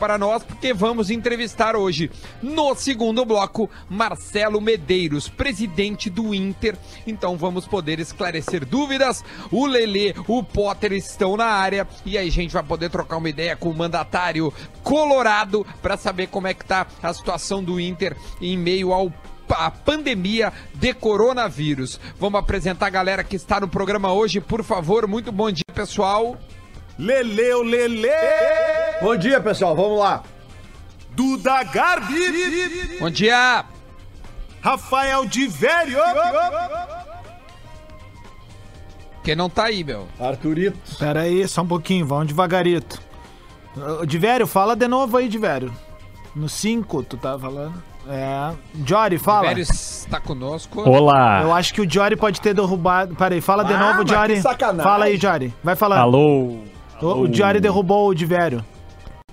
para nós, porque vamos entrevistar hoje, no segundo bloco, Marcelo Medeiros, presidente do Inter. Então vamos poder esclarecer dúvidas. O Lelê, o Potter estão na área e aí a gente vai poder trocar uma ideia com o mandatário colorado para saber como é que tá a situação do Inter em meio ao a pandemia de coronavírus. Vamos apresentar a galera que está no programa hoje, por favor. Muito bom dia, pessoal. Leleu Lele! Bom dia, pessoal. Vamos lá. Duda Garbi! Bom dia. Rafael de Vério! Quem não tá aí, meu? Arthurito. Pera aí, só um pouquinho, vamos devagarito. Divério, fala de novo aí, Divério. No 5, tu tá falando? É. Jory, fala. Velho está conosco. Olá. Eu acho que o Jory pode ter derrubado. Pera aí, fala de Ah, novo, Jory. Fala aí, Jory. Vai falando. Alô. O, o Jory derrubou o Divério.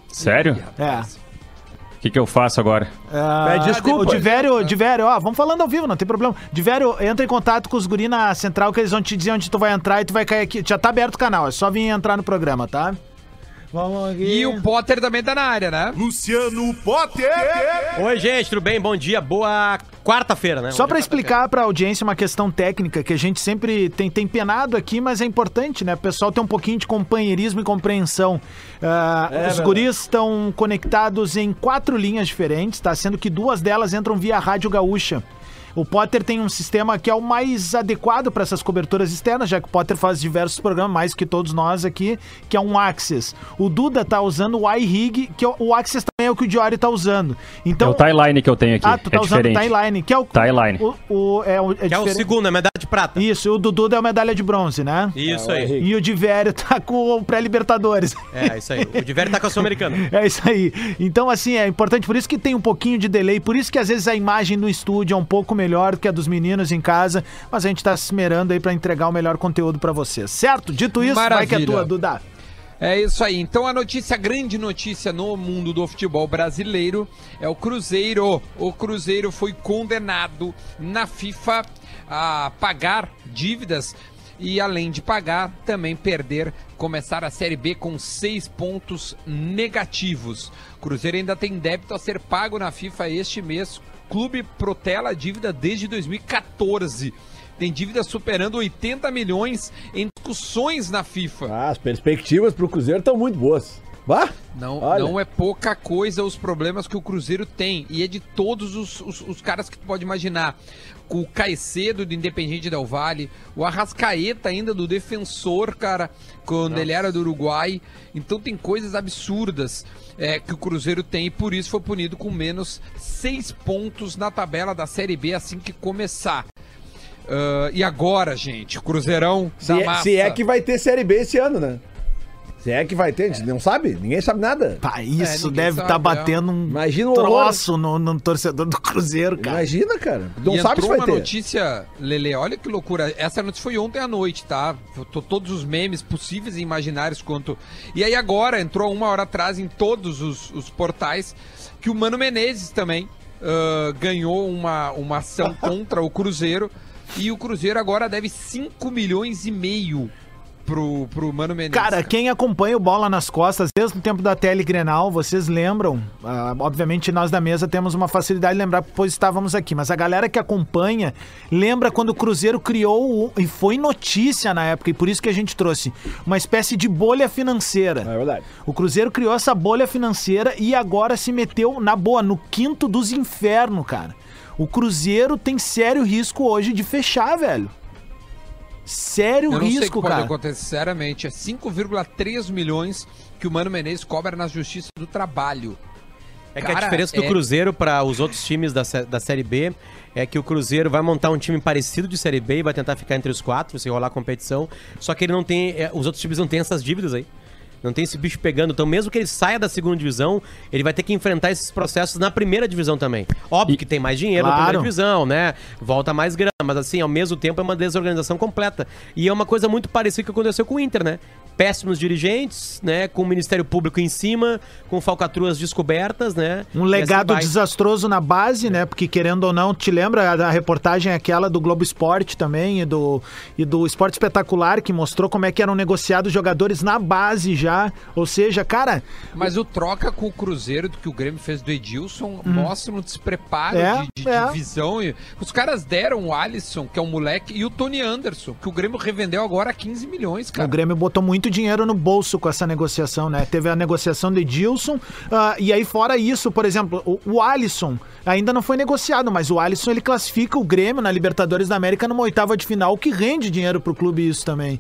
Sério? É. O que, que eu faço agora? É, Pede desculpa. O Divério, Divério, ó, vamos falando ao vivo, não tem problema. Divério, entra em contato com os guri na central que eles vão te dizer onde tu vai entrar e tu vai cair aqui. Já tá aberto o canal, é só vir entrar no programa, tá? Vamos aqui. E o Potter também tá na área, né? Luciano Potter! Oi, gente, tudo bem? Bom dia, boa quarta-feira, né? Só é explicar pra audiência uma questão técnica que a gente sempre tem, tem penado aqui, mas é importante, né? O pessoal tem um pouquinho de companheirismo e compreensão. Ah, É os verdade. guris estão conectados em quatro linhas diferentes, tá? Sendo que duas delas entram via Rádio Gaúcha. O Potter tem um sistema que é o mais adequado para essas coberturas externas, já que o Potter faz diversos programas, mais que todos nós aqui, que é um Access. O Duda tá usando o iRig, que é o- o Access também é o que o Diori tá usando. Então, é o timeline que eu tenho aqui. ah, tu tá é usando o diferente. Timeline, que é o. Timeline. O, o- é, o, é Que é o segundo, é medalha de prata. Isso, o Dudu é a medalha de bronze, né? Isso É, o aí. E o Divério tá com o pré-Libertadores. É, isso aí. O Diverio tá com a Sul-Americana. É isso aí. Então, assim, é importante, por isso que tem um pouquinho de delay, por isso que às vezes a imagem no estúdio é um pouco melhor do que a dos meninos em casa, mas a gente tá se esmerando aí pra entregar o melhor conteúdo pra vocês, certo? Dito isso, vai que é Maravilha. tua, Duda. É isso aí. Então a notícia, a grande notícia no mundo do futebol brasileiro é o Cruzeiro. O Cruzeiro foi condenado na FIFA a pagar dívidas e além de pagar, também perder, começar a Série B com seis pontos negativos. O Cruzeiro ainda tem débito a ser pago na FIFA este mês. O clube protela a dívida desde 2014. Tem dívida superando 80 milhões em discussões na FIFA. Ah, as perspectivas pro Cruzeiro estão muito boas. Vá? Não, Olha. não é pouca coisa os problemas que o Cruzeiro tem. E é de todos os, os, os caras que tu pode imaginar. O Caicedo do Independiente Del Vale, o Arrascaeta ainda do Defensor, cara, quando ele era do Uruguai. Então tem coisas absurdas é, que o Cruzeiro tem e por isso foi punido com menos seis pontos na tabela da Série B assim que começar. Ah, e agora, gente, Cruzeirão Se da é, massa. se é que vai ter Série B esse ano, né? Se é que vai ter, a gente não sabe, ninguém sabe nada. Pá, isso ninguém deve sabe, tá é. batendo um Imagina o troço no, no torcedor do Cruzeiro, cara. Imagina, cara. Não e sabe se entrou vai uma ter. notícia, Lele, olha que loucura. Essa notícia foi ontem à noite, tá? Tô- Todos os memes possíveis e imaginários quanto. E aí agora entrou uma hora atrás em todos os, os portais que o Mano Menezes também ah, ganhou uma, uma ação contra o Cruzeiro. E o Cruzeiro agora deve 5 milhões e meio pro, pro Mano Menezes. Cara, quem acompanha o Bola nas Costas desde o tempo da Tele Grenal, vocês lembram? ah, obviamente nós da mesa temos uma facilidade de lembrar, pois estávamos aqui, mas a galera que acompanha lembra quando o Cruzeiro criou, o- e foi notícia na época, e por isso que a gente trouxe, uma espécie de bolha financeira. É verdade. O Cruzeiro criou essa bolha financeira e agora se meteu na boa, no quinto dos infernos, cara. O Cruzeiro tem sério risco hoje de fechar, velho. Sério Eu não sei o que risco, pode cara. acontecer, sinceramente. É 5,3 milhões que o Mano Menezes cobra na Justiça do Trabalho. É que a Cara, diferença do é- Cruzeiro para os outros times da, da Série B é que o Cruzeiro vai montar um time parecido de Série B e vai tentar ficar entre os quatro, se rolar competição. Só que ele não tem. é, os outros times não têm essas dívidas aí. Não tem esse bicho pegando. Então, mesmo que ele saia da segunda divisão, ele vai ter que enfrentar esses processos na primeira divisão também. Óbvio que tem mais dinheiro na Claro. primeira divisão, né? Volta mais grana, mas assim, ao mesmo tempo é uma desorganização completa. E é uma coisa muito parecida que aconteceu com o Inter, né? Péssimos dirigentes, né? Com o Ministério Público em cima, com falcatruas descobertas, né? Um E legado assim desastroso na base, né? Porque querendo ou não, te lembra da reportagem aquela do Globo Esporte também e do, e do Esporte Espetacular, que mostrou como é que eram negociados jogadores na base já. Ou seja, cara, Mas o troca com o Cruzeiro do que o Grêmio fez do Edilson mostra um despreparo Hum. É, de, de- é. de visão. E os caras deram o Alisson, que é um moleque, e o Tony Anderson, que o Grêmio revendeu agora a 15 milhões, O cara. Grêmio botou muito dinheiro no bolso com essa negociação, né? Teve a negociação de Edilson, ah, e aí fora isso, por exemplo, o, o Alisson ainda não foi negociado, mas o Alisson ele classifica o Grêmio na Libertadores da América numa oitava de final, o que rende dinheiro pro clube isso também.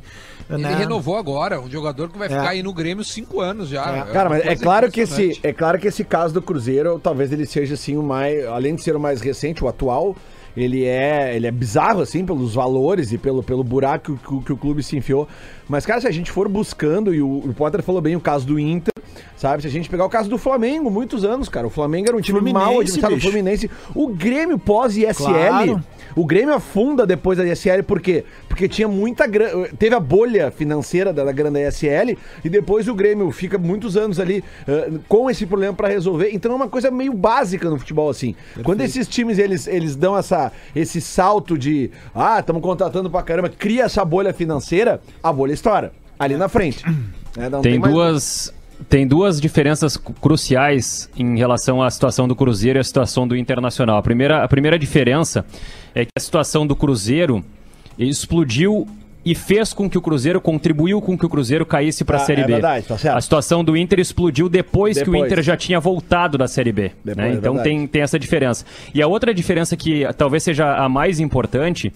Ele né? renovou agora, um jogador que vai É. ficar aí no Grêmio cinco anos já. É. uma Cara, mas é claro que esse, é claro que esse caso do Cruzeiro, talvez ele seja assim o mais, além de ser o mais recente, o atual, ele é, ele é bizarro assim pelos valores e pelo, pelo buraco que, o- que o clube se enfiou. Mas cara, se a gente for buscando e o, o Potter falou bem o caso do Inter, sabe? Se a gente pegar o caso do Flamengo, muitos anos, cara, o Flamengo era um time Fluminense, mal administrado, o. Fluminense, o Grêmio pós ISL, Claro. O Grêmio afunda depois da ISL, por quê? Porque tinha muita grana. Teve a bolha financeira da, da grana da ISL e depois o Grêmio fica muitos anos ali eh, com esse problema pra resolver. Então é uma coisa meio básica no futebol, assim. Quando esses times eles, eles dão essa, esse salto de ah, estamos contratando pra caramba, cria essa bolha financeira, a bolha estoura. Ali na frente. né? Não Tem mais- duas, tem duas diferenças cruciais em relação à situação do Cruzeiro e à situação do Internacional. A primeira, a primeira diferença é que a situação do Cruzeiro explodiu e fez com que o Cruzeiro, contribuiu com que o Cruzeiro caísse para a Ah, Série é B. verdade, tá certo. A situação do Inter explodiu depois, que o Depois. Inter já tinha voltado da Série B. Depois, né? é Então verdade. tem, tem essa diferença. E a outra diferença que talvez seja a mais importante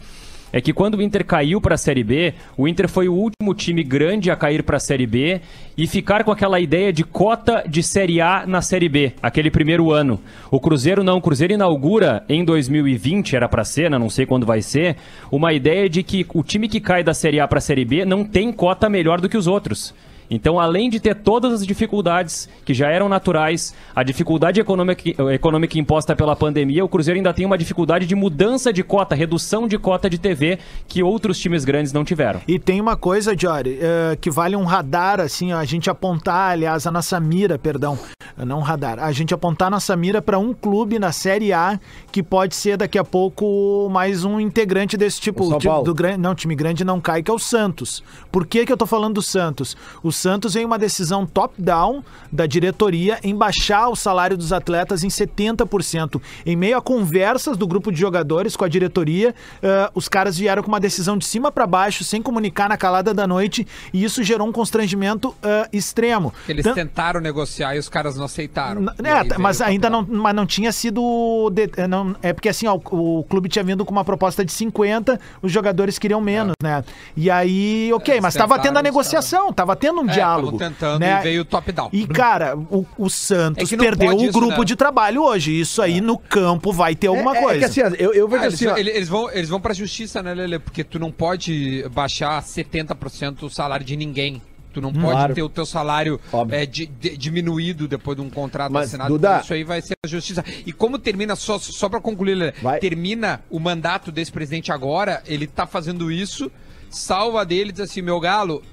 é que quando o Inter caiu para a Série B, o Inter foi o último time grande a cair para a Série B e ficar com aquela ideia de cota de Série A na Série B, aquele primeiro ano. O Cruzeiro não, o Cruzeiro inaugura em 2020, era para ser, né? não sei quando vai ser, uma ideia de que o time que cai da Série A para a Série B não tem cota melhor do que os outros. Então, além de ter todas as dificuldades que já eram naturais, a dificuldade econômica, econômica imposta pela pandemia, o Cruzeiro ainda tem uma dificuldade de mudança de cota, redução de cota de TV que outros times grandes não tiveram. E tem uma coisa, Jory, eh, que vale um radar, assim, ó, a gente apontar, aliás, a nossa mira, perdão, não um radar, a gente apontar a nossa mira para um clube na Série A que pode ser daqui a pouco mais um integrante desse tipo. O São Paulo. do não, time grande não cai, que é o Santos. Por que, que eu tô falando do Santos? O Santos em uma decisão top-down da diretoria em baixar o salário dos atletas em 70%. Em meio a conversas do grupo de jogadores com a diretoria, eh, os caras vieram com uma decisão de cima para baixo, sem comunicar na calada da noite, e isso gerou um constrangimento eh, extremo. Eles tentaram negociar e os caras não aceitaram. N- É, mas ainda não, mas não tinha sido. de- é, não- é porque assim, ó, o, o clube tinha vindo com uma proposta de 50, os jogadores queriam menos, né? E aí, ok, Eles mas tava tendo a negociação, tava tendo um É, diálogo. tavam tentando né? e veio o top-down. E, cara, o, o Santos É perdeu o isso, grupo né? de trabalho hoje. Isso aí no campo vai ter alguma é, é coisa. que assim, eu, eu vejo Ah, eles, assim, ó, eles- eles vão, eles vão pra justiça, né, Lele? Porque tu não pode baixar 70% o salário de ninguém. Tu não pode Claro. ter o teu salário é, di- di- diminuído depois de um contrato Mas, assinado. Duda- Isso aí vai ser a justiça. E como termina, só, só pra concluir, Lele, Vai. termina o mandato desse presidente agora, ele tá fazendo isso, salva dele e diz assim, meu galo,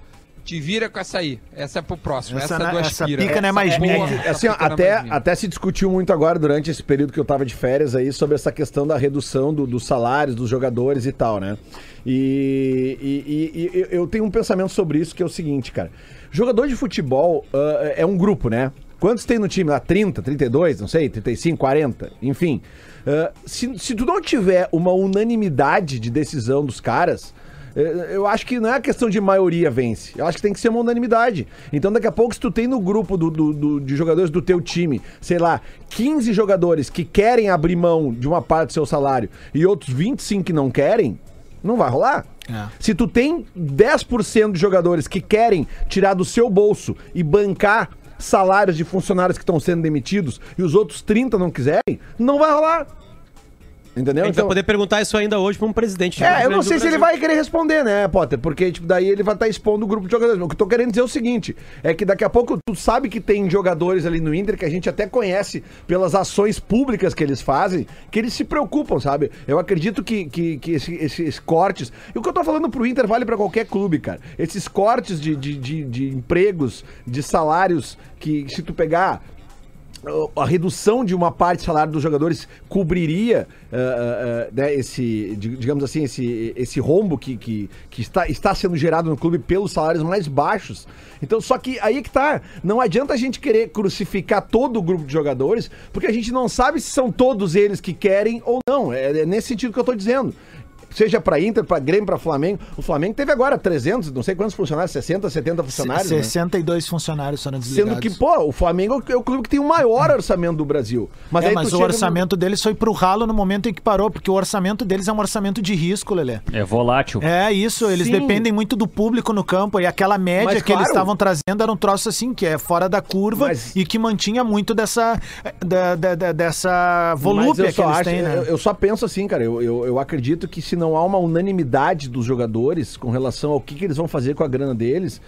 te vira com essa aí. Essa é pro próximo. Essa Essa, não- é do essa pica não é mais minha. boa, É, assim, ó, é até, mais minha. até se discutiu muito agora durante esse período que eu tava de férias aí sobre essa questão da redução do- dos salários dos jogadores e tal, né? E, e- e- e eu tenho um pensamento sobre isso que é o seguinte, cara. Jogador de futebol ah, é um grupo, né? Quantos tem no time lá? 30, 32, não sei, 35, 40, enfim. Ah, se, se tu não tiver uma unanimidade de decisão dos caras, eu acho que não é a questão de maioria vence. Eu acho que tem que ser uma unanimidade. Então, daqui a pouco, se tu tem no grupo do, do- do- de jogadores do teu time, sei lá, 15 jogadores que querem abrir mão de uma parte do seu salário e outros 25 que não querem, não vai rolar. É. Se tu tem 10% de jogadores que querem tirar do seu bolso e bancar salários de funcionários que estão sendo demitidos e os outros 30 não quiserem, não vai rolar. Entendeu? A gente vai poder perguntar isso ainda hoje pra um presidente. É, eu não sei se ele vai querer responder, né, Potter? Porque, tipo, daí ele vai estar expondo o grupo de jogadores. O que eu tô querendo dizer é o seguinte: é que daqui a pouco tu sabe que tem jogadores ali no Inter que a gente até conhece pelas ações públicas que eles fazem, que eles se preocupam, sabe? Eu acredito que, que, que esse- esses cortes. E o que eu tô falando pro Inter vale pra qualquer clube, cara. Esses cortes de, de, de, de empregos, de salários, que se tu pegar a redução de uma parte do salário dos jogadores cobriria ah, ah, né, esse, di- digamos assim, esse, esse rombo que, que, que está, está sendo gerado no clube pelos salários mais baixos. Então, só que aí que tá, não adianta a gente querer crucificar todo o grupo de jogadores, porque a gente não sabe se são todos eles que querem ou não. É, é nesse sentido que eu tô dizendo. Seja pra Inter, pra Grêmio, pra Flamengo. O Flamengo teve agora 300, não sei quantos funcionários, 60, 70 funcionários. né? 62 funcionários foram desligados. Sendo que, pô, o Flamengo é o clube que tem o maior orçamento do Brasil. Mas, é, aí mas o orçamento deles foi pro ralo no momento em que parou, porque o orçamento deles é um orçamento de risco, Lelê. É volátil. É isso, eles Sim. dependem muito do público no campo e aquela média Mas, que eles claro. estavam trazendo era um troço assim, que é fora da curva Mas- e que mantinha muito dessa, da, da- da- dessa volúpia que eles acho- têm, né? Eu, eu só penso assim, cara. Eu, eu, eu acredito que se não há uma unanimidade dos jogadores com relação ao que, que eles vão fazer com a grana deles,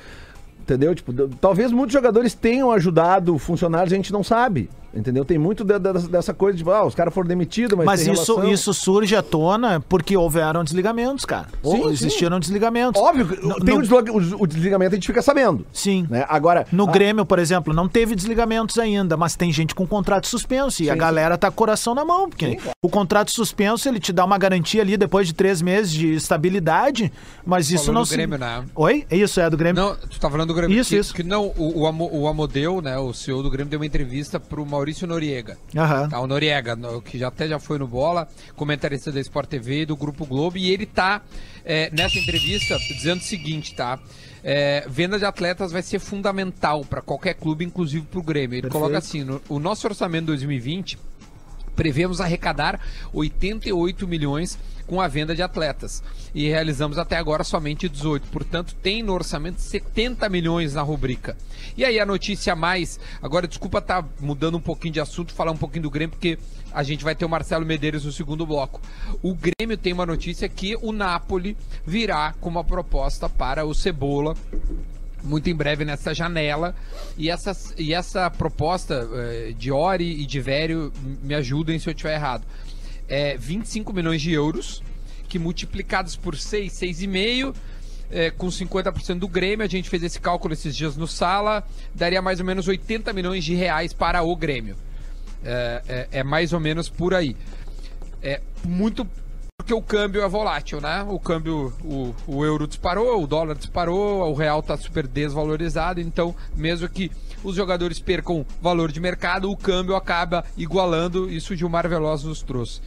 entendeu? Tipo, talvez muitos jogadores tenham ajudado funcionários, a gente não sabe. Entendeu? Tem muito de- de- dessa coisa de, ah, os caras foram demitidos, mas, Mas tem isso, relação. isso surge à tona porque houveram desligamentos, cara. Sim, Ou sim. existiram desligamentos. Óbvio, que No- tem no- o, desligamento, a gente fica sabendo. Sim. Né? Agora. No a- Grêmio, por exemplo, não teve desligamentos ainda, mas tem gente com contrato suspenso e a Sim, galera tá com o coração na mão, porque o contrato suspenso ele te dá uma garantia ali depois de três meses de estabilidade, mas isso não do se- Grêmio, né? Oi? É Isso, é do Grêmio. Não, tu tá falando do Grêmio. Isso, que, isso. Que não, o, o, Amo- o Amodeu, né, o CEO do Grêmio, deu uma entrevista pro Maurício Noriega. Aham. Tá, o Noriega, no- que já até já foi no Bola, comentarista da Sport TV e do Grupo Globo, e ele tá é, nessa entrevista dizendo o seguinte, tá? É, venda de atletas vai ser fundamental para qualquer clube, inclusive pro Grêmio. Ele coloca assim: no- o nosso orçamento 2020 prevemos arrecadar 88 milhões com a venda de atletas e realizamos até agora somente 18. Portanto, tem no orçamento 70 milhões na rubrica. E aí a notícia mais, agora desculpa estar mudando um pouquinho de assunto, falar um pouquinho do Grêmio porque a gente vai ter o Marcelo Medeiros no segundo bloco. O Grêmio tem uma notícia que o Napoli virá com uma proposta para o Cebola muito em breve nessa janela. E essa, e essa proposta eh, de Ori e de Vério, me ajudem se eu estiver errado. É 25 milhões de euros, que multiplicados por 6, 6,5, eh, com 50% do Grêmio, a gente fez esse cálculo esses dias no sala, daria mais ou menos 80 milhões de reais para o Grêmio. É, é- é mais ou menos por aí. É muito porque o câmbio é volátil, né? O câmbio, o, o euro disparou, o dólar disparou, o real tá super desvalorizado, então mesmo que os jogadores percam valor de mercado, o câmbio acaba igualando, isso o Gilmar Veloz nos trouxe.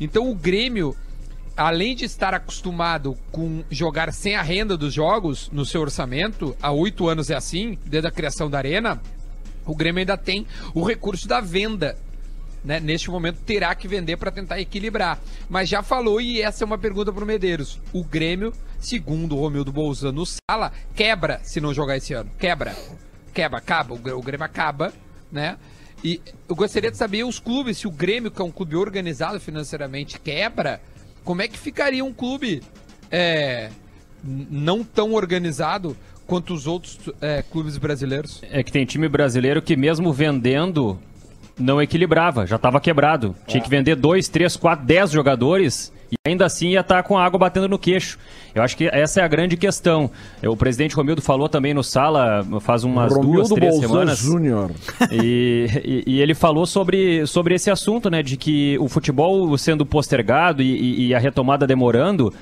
Então o Grêmio, além de estar acostumado com jogar sem a renda dos jogos no seu orçamento, há oito anos é assim, desde a criação da Arena, o Grêmio ainda tem o recurso da venda né, neste momento terá que vender para tentar equilibrar. Mas já falou, e essa é uma pergunta para o Medeiros. O Grêmio, segundo o Romildo Bolzan no Sala, quebra se não jogar esse ano. Quebra. Quebra, acaba. O Grê- o Grêmio acaba, né? E eu gostaria de saber os clubes, se o Grêmio, que é um clube organizado financeiramente, quebra, como é que ficaria um clube é, não tão organizado quanto os outros é, clubes brasileiros? É que tem time brasileiro que mesmo vendendo não equilibrava, já estava quebrado. Tinha que vender dois, três, quatro, dez jogadores e ainda assim ia estar com a água batendo no queixo. Eu acho que essa é a grande questão. O presidente Romildo falou também no sala faz umas duas, Romildo três Bolzan semanas. Júnior. E, e- e ele falou sobre, sobre esse assunto, né? De que o futebol sendo postergado e, e- a retomada demorando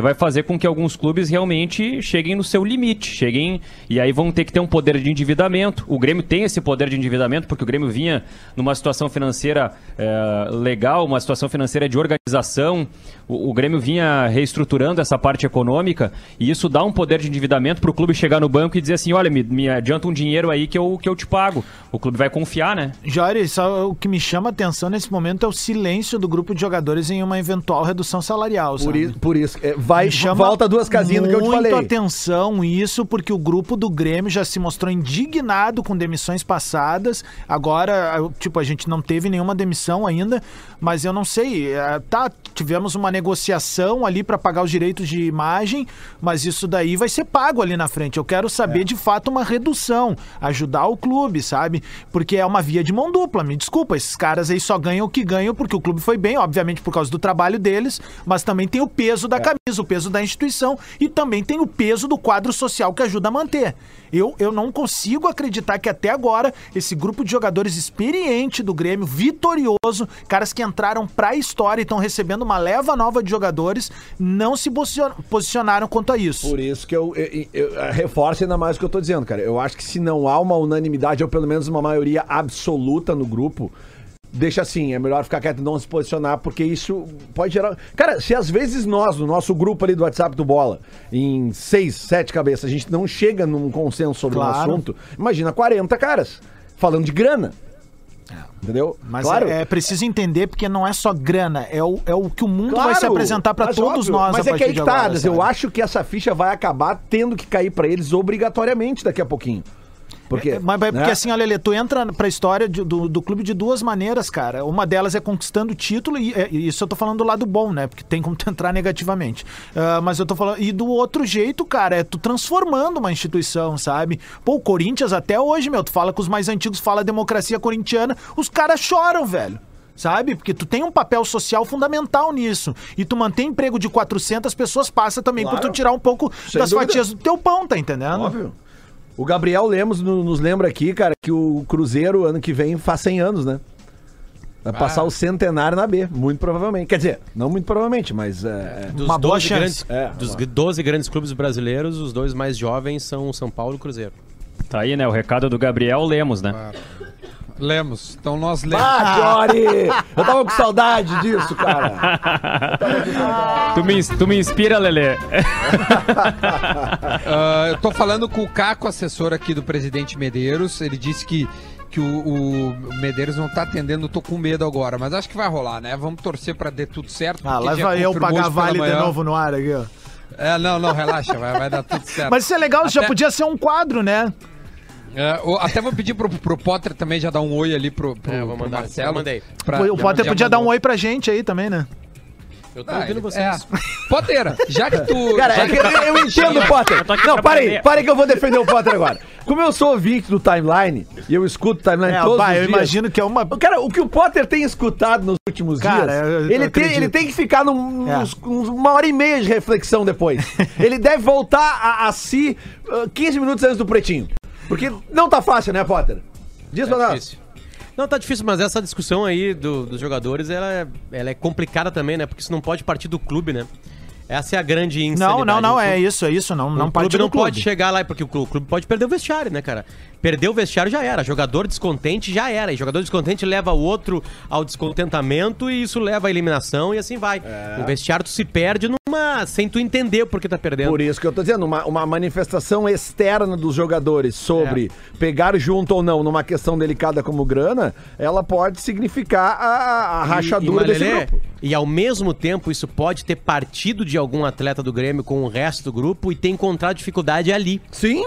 vai fazer com que alguns clubes realmente cheguem no seu limite, cheguem e aí vão ter que ter um poder de endividamento. O Grêmio tem esse poder de endividamento porque o Grêmio vinha numa situação financeira eh, legal, uma situação financeira de organização. O, o Grêmio vinha reestruturando essa parte econômica e isso dá um poder de endividamento para o clube chegar no banco e dizer assim, olha, me, me adianta um dinheiro aí que eu, que eu te pago. O clube vai confiar, né? Jóri, só o que me chama a atenção nesse momento é o silêncio do grupo de jogadores em uma eventual redução salarial. Por isso, por isso é, vai chama volta duas casinhas do que eu te falei. Muito atenção isso, porque o grupo do Grêmio já se mostrou indignado com demissões passadas. Agora, tipo, a gente não teve nenhuma demissão ainda, mas eu não sei. eh, Tá, tivemos uma negociação ali para pagar os direitos de imagem, mas isso daí vai ser pago ali na frente. Eu quero saber É. de fato uma redução, ajudar o clube, sabe? Porque é uma via de mão dupla. Me desculpa, esses caras aí só ganham o que ganham porque o clube foi bem, obviamente por causa do trabalho deles, mas também tem o peso É. da o peso da instituição e também tem o peso do quadro social que ajuda a manter. Eu, eu não consigo acreditar que até agora esse grupo de jogadores experiente do Grêmio, vitorioso, caras que entraram pra história e estão recebendo uma leva nova de jogadores, não se posicion- posicionaram quanto a isso. Por isso que eu, eu, eu- eu reforço ainda mais o que eu tô dizendo, cara. Eu acho que se não há uma unanimidade, ou pelo menos uma maioria absoluta no grupo, deixa assim, é melhor ficar quieto e não se posicionar, porque isso pode gerar. Cara, se às vezes nós, no nosso grupo ali do WhatsApp do Bola, em seis, sete cabeças, a gente não chega num consenso sobre um Claro. assunto, imagina 40 caras falando de grana. Entendeu? Mas é, é preciso entender porque não é só grana, é o, é o que o mundo vai se Claro, apresentar pra mas todos óbvio, nós Mas é que aí que tá, agora, eu acho que essa ficha vai acabar tendo que cair pra eles obrigatoriamente daqui a pouquinho. Porque, É, Mas, mas porque né? assim, olha, Lelê, tu entra pra história de- do, do clube de duas maneiras, cara. Uma delas é conquistando o título, e, é, e isso eu tô falando do lado bom, né? Porque tem como tu entrar negativamente. Ah, mas eu tô falando. E do outro jeito, cara, é tu transformando uma instituição, sabe? Pô, o Corinthians até hoje, meu, tu fala com os mais antigos, fala democracia corintiana, os caras choram, velho. Sabe? Porque tu tem um papel social fundamental nisso. E tu mantém emprego de 400 pessoas, passa também por Claro. tu tirar um pouco Sem das dúvida. fatias do teu pão, tá entendendo? Óbvio. O Gabriel Lemos no- nos lembra aqui, cara, que o Cruzeiro ano que vem faz 100 anos, né? Vai passar o centenário na B, muito provavelmente. Quer dizer, não muito provavelmente, mas é, Dos Uma boa 12 chance. grandes, É, dos uma- 12 grandes clubes brasileiros, os dois mais jovens são o São Paulo e o Cruzeiro. Tá aí, né? O recado do Gabriel Lemos, né? Lemos. Então nós lemos. Ah, Jory! Eu tava com saudade disso, cara. Tu me, tu me inspira, Lelê. Ah, eu tô falando com o Caco, assessor aqui do presidente Medeiros. Ele disse que, que o, o Medeiros não tá atendendo, eu tô com medo agora. Mas acho que vai rolar, né? Vamos torcer pra dar tudo certo. Ah, lá já vai eu pagar vale de novo no ar aqui, ó. É, não, não, relaxa, vai, vai dar tudo certo. Mas isso é legal, isso já Até- podia ser um quadro, né? É, até vou pedir pro, pro Potter também já dar um oi ali pro, pro, É, eu vou pro mandar, Marcelo. já mandei. pra- o Potter podia dar um mandou. oi pra gente aí também, né? Eu tô Ah, ouvindo ele- vocês. É. Potter, já que tu. Cara, já é que eu, eu entendo o Potter. Não, para aí, aprender. para aí que eu vou defender o Potter agora. Como eu sou ouvinte do timeline, e eu escuto o timeline É, todos bah, os eu dias, imagino que é uma. Cara, o que o Potter tem escutado nos últimos Cara, dias, eu- eu ele, tem, ele tem que ficar num, É. uns- uns- uma hora e meia de reflexão depois. ele deve voltar a, a si ah, 15 minutos antes do pretinho. Porque não tá fácil, né, Potter? Diz pra nós. difícil. Não, tá difícil, mas essa discussão aí do- dos jogadores, ela é, ela é complicada também, né? Porque isso não pode partir do clube, né? Essa é a grande Não, insanidade. não, não, O é isso, é isso. Não, não o parte clube do não clube. pode chegar lá, porque o clube pode perder o vestiário, né, cara? Perder o vestiário já era. Jogador descontente já era. E jogador descontente leva o outro ao descontentamento e isso leva à eliminação e assim vai. O vestiário tu se perde numa. sem tu entender por que tá perdendo. Por isso que eu tô dizendo, uma, uma manifestação externa dos jogadores sobre pegar junto ou não numa questão delicada como grana, ela pode significar a, a rachadura e, desse Malelê, grupo. E ao mesmo tempo, isso pode ter partido de algum atleta do Grêmio com o resto do grupo e ter encontrado dificuldade ali. Sim,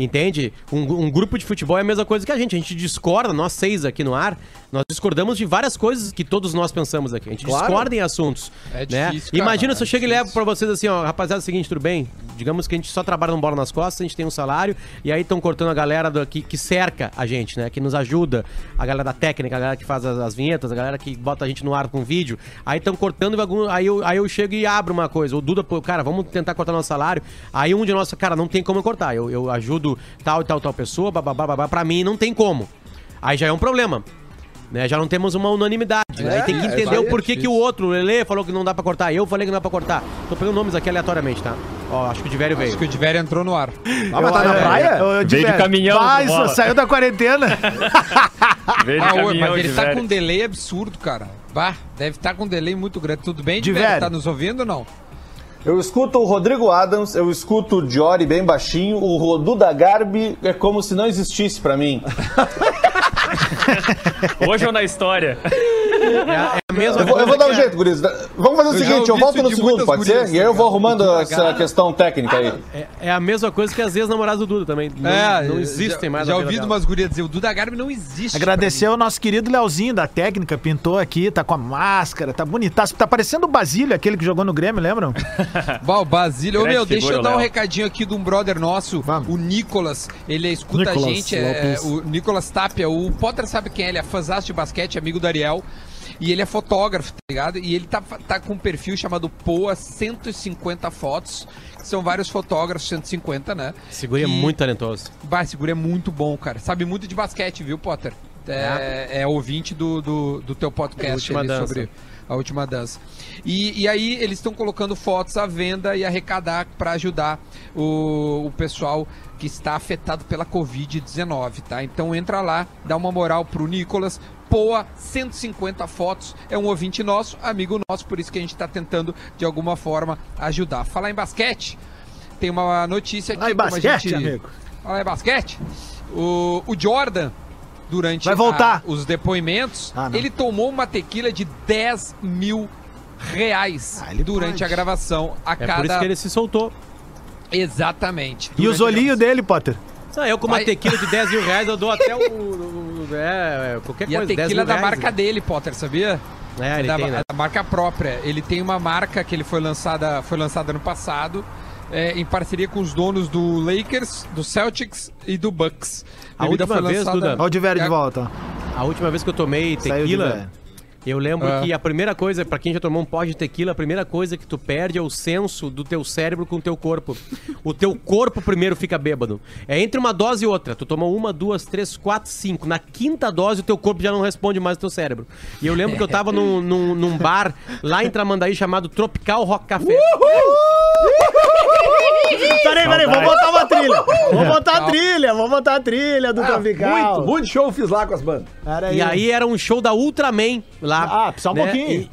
Entende? Um, um grupo de futebol é a mesma coisa que a gente. A gente discorda, nós seis aqui no ar, nós discordamos de várias coisas que todos nós pensamos aqui. A gente Claro. discorda em assuntos. É né? difícil, cara, Imagina se eu é chego e levo pra vocês assim, ó, rapaziada, é o seguinte, tudo bem? Digamos que a gente só trabalha no bola nas costas, a gente tem um salário, e aí estão cortando a galera do, que, que cerca a gente, né? Que nos ajuda, a galera da técnica, a galera que faz as, as vinhetas, a galera que bota a gente no ar com vídeo. Aí estão cortando, e algum- aí eu, aí eu chego e abro uma coisa. O Duda, pô, cara, vamos tentar cortar nosso salário. Aí um de nós, cara, não tem como eu cortar. Eu, eu ajudo tal e tal, tal pessoa, bababá, babá, pra mim não tem como. Aí já é um problema. Né, já não temos uma unanimidade. né? Aí tem que é, entender aí o é porquê que o outro, o Lele, falou que não dá pra cortar. Eu falei que não dá pra cortar. Tô pegando nomes aqui aleatoriamente, tá? Ó, acho que o Divério veio. Acho que o Diverio entrou no ar. Ah, mas tá na praia? eu- eu- Veio de caminhão, só saiu da quarentena. Veio de Ah, caminhão, mas ele tá velho. com um delay absurdo, cara. Bah, deve estar com um delay muito grande. Tudo bem, Diverio. Diverio? Tá nos ouvindo ou não? Eu escuto o Rodrigo Adams, eu escuto o Diori bem baixinho, o Rodu da Garbi é como se não existisse pra mim. Hoje ou na história? É, Eu vou, eu vou dar um coisa jeito, guris. Vamos fazer o Eu seguinte, eu volto no segundo, pode gurias, ser? E aí eu vou ligado? arrumando O essa questão técnica aí. É, é a mesma coisa que as ex-namoradas do Duda também. Não, É, não existem já, mais Já ouvi umas gurias dizer, o Duda Garbi não existe. Agradecer ao nosso querido Leozinho da técnica, pintou aqui, tá com a máscara, tá bonitaço. Tá parecendo o Basílio, aquele que jogou no Grêmio, lembram? Bom, Basílio, ô meu, deixa eu dar um recadinho aqui de um brother nosso, Vamos. o Nicolas. Ele escuta Nicolas a gente, é, o Nicolas Tapia. O Potter sabe quem é, ele é fãzão de basquete, amigo do Ariel. E ele é fotógrafo, tá ligado? E ele tá, tá com um perfil chamado Poa 150 Fotos, são vários fotógrafos, 150, né? Segura é muito talentoso. Bah, esse guri é muito bom, cara. Sabe muito de basquete, viu, Potter? É, é ouvinte do, do, do teu podcast A sobre a última dança. E, e aí eles estão colocando fotos à venda e arrecadar para ajudar o, o pessoal que está afetado pela Covid-19, tá? Então entra lá, dá uma moral pro Nicolas. Poa 150 fotos, é um ouvinte nosso, amigo nosso, por isso que a gente está tentando de alguma forma ajudar. Falar em basquete, tem uma notícia aqui a basquete, gente- amigo. Falar em basquete, o, o Jordan, durante Vai voltar. a- os depoimentos, Ah, ele tomou uma tequila de 10 mil reais Ah, ele durante pode. a gravação a É cada... por isso que ele se soltou. Exatamente. E os olhinhos dele, Potter? Eu com uma Vai- tequila de 10 mil reais, eu dou até o... o- o- é, é, qualquer E a coisa, 10 tequila mil da reais. marca dele, Potter, sabia? É, ele da, tem, né? da marca própria. Ele tem uma marca que ele foi lançada, foi lançada ano passado, é, em parceria com os donos do Lakers, do Celtics e do Bucks. A última vez, Duda, Olha o de É- volta. A última vez que eu tomei tequila. Eu lembro Ah. que a primeira coisa, pra quem já tomou um pó de tequila, a primeira coisa que tu perde é o senso do teu cérebro com o teu corpo. O teu corpo primeiro fica bêbado. É entre uma dose e outra. Tu tomou uma, duas, três, quatro, cinco. Na quinta dose, o teu corpo já não responde mais o teu cérebro. E eu lembro que eu tava num, num, num bar lá em Tramandaí chamado Tropical Rock Café. Peraí, peraí, vamos botar uma trilha. Vamos botar a trilha, vamos botar a trilha do Tropical. Ah, Muito, muito show eu fiz lá com as bandas. E aí era um show da Ultraman lá. Ah, só um né? pouquinho. E-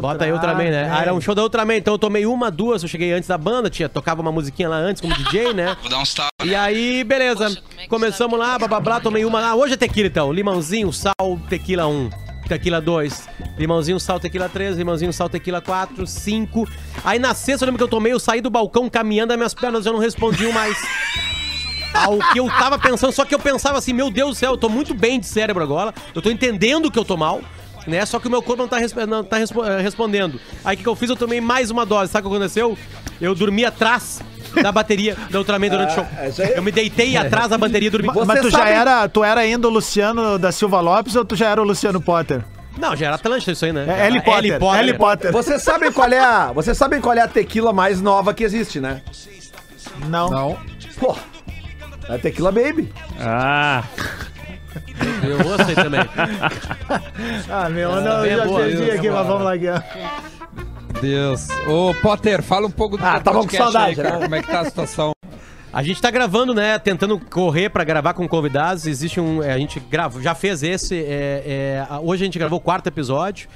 Bota aí Ultraman, né? Ah, era um show da Ultraman, então eu tomei uma, duas, eu cheguei antes da banda, tinha, tocava uma musiquinha lá antes como DJ, né? Vou dar um salve. E aí, beleza. Poxa, é Começamos lá, blá blá blá, tomei uma lá. Hoje é tequila então. Limãozinho, sal, tequila 1. Tequila 2. Limãozinho, sal, tequila 3. Limãozinho, sal, tequila 4. 5. Aí na sexta, eu lembro que eu tomei, eu saí do balcão caminhando, as minhas pernas já não respondiam mais. Ao que eu tava pensando, só que eu pensava assim, meu Deus do céu, eu tô muito bem de cérebro agora, eu tô entendendo que eu tô mal, né? Só que o meu corpo não tá, resp- não tá respo- eh, respondendo. Aí o que, que eu fiz? Eu tomei mais uma dose. Sabe o que aconteceu? Eu dormi atrás da bateria da Ultraman durante o show. aí. Eu me deitei atrás da bateria e dormi. Você Mas tu já sabe- era, tu era ainda o Luciano da Silva Lopes ou tu já era o Luciano Potter? Não, já era Atlântida isso aí, né? É Harry Potter. Harry Potter. Vocês sabem qual é a, vocês sabem qual é a tequila mais nova que existe, né? Não. Não. Pô, a Tequila Baby. Ah, Eu gosto aí também. Ah, meu, não, eu já boa, perdi viu? aqui, mas vamos lá ó. Deus. Ô, Potter, fala um pouco do Ah, tava com podcast saudade, aí, né? Como é que tá a situação? A gente tá gravando, né? Tentando correr pra gravar com convidados. Existe um. é, A gente grava, já fez esse. é, é, hoje a gente gravou o quarto episódio.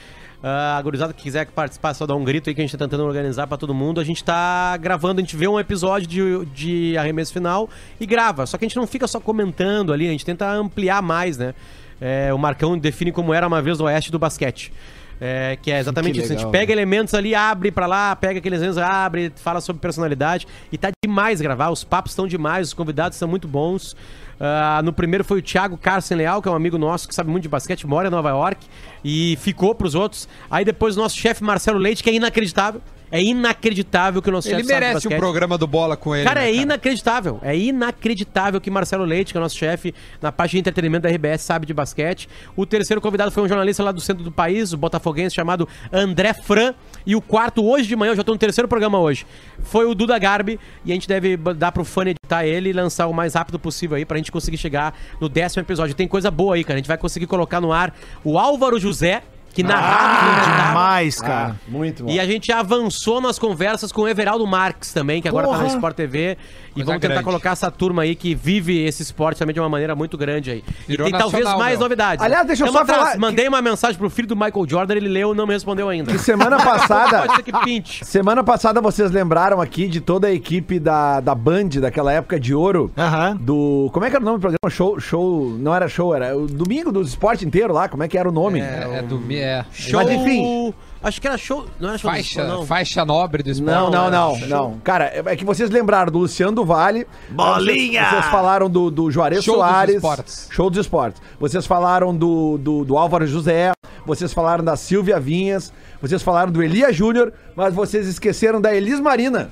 Ah, a gurizada que quiser participar, é só dá um grito aí que a gente tá tentando organizar pra todo mundo. A gente tá gravando, a gente vê um episódio de, de arremesso final e grava. Só que a gente não fica só comentando ali, a gente tenta ampliar mais, né? É, o Marcão define como era uma vez o oeste do basquete. É, que é exatamente Que isso. A gente legal, pega elementos ali, abre pra lá, pega aqueles elementos, abre, fala sobre personalidade. E tá demais gravar, os papos estão demais, os convidados são muito bons. Ah, no primeiro foi o Thiago Carson Leal, que é um amigo nosso que sabe muito de basquete, mora em Nova York e ficou pros outros. Aí depois o nosso chefe Marcelo Leite, que é inacreditável. É inacreditável que o nosso Ele chefe sabe merece um basquete. programa do Bola com ele. Cara, né, é inacreditável. É inacreditável que Marcelo Leite, que é o nosso chefe na parte de entretenimento da RBS, sabe de basquete. O terceiro convidado foi um jornalista lá do centro do país, o botafoguense, chamado André Fran. E o quarto, hoje de manhã, eu já tô no terceiro programa hoje, foi o Duda Garbi. E a gente deve dar pro fã editar ele e lançar o mais rápido possível aí pra gente conseguir chegar no décimo episódio. Tem coisa boa aí, cara. A gente vai conseguir colocar no ar o Álvaro José, que narrava comentava. Demais, cara. Ah, muito bom. E a gente avançou nas conversas com o Everaldo Marques também, que agora tá na Porra. Sport TV. E Coisa vamos tentar grande. colocar essa turma aí que vive esse esporte também de uma maneira muito grande aí. Virou e tem talvez mais meu. novidades. Aliás, deixa eu Tamo só atrás. falar Mandei uma mensagem pro filho do Michael Jordan, ele leu e não me respondeu ainda. Que semana passada. Pode ser que pinte. Semana passada vocês lembraram aqui de toda a equipe da, da Band, daquela época de ouro. Aham. Do. Como é que era o nome do programa? Show. show não era show, era o domingo do esporte inteiro lá. Como é que era o nome? É, é do. É. Show... Mas enfim. Acho que era show... Não era show do Faixa, não. faixa nobre do esporte. Não, não, não, não. Cara, é é que vocês lembraram do Luciano do Vale. Bolinha! Vocês, vocês falaram do, do Juarez Show dos Soares. esportes. Show dos esportes. Vocês falaram do, do, do Álvaro José. Vocês falaram da Silvia Vinhas. Vocês falaram do Elia Júnior. Mas vocês esqueceram da Elis Marina.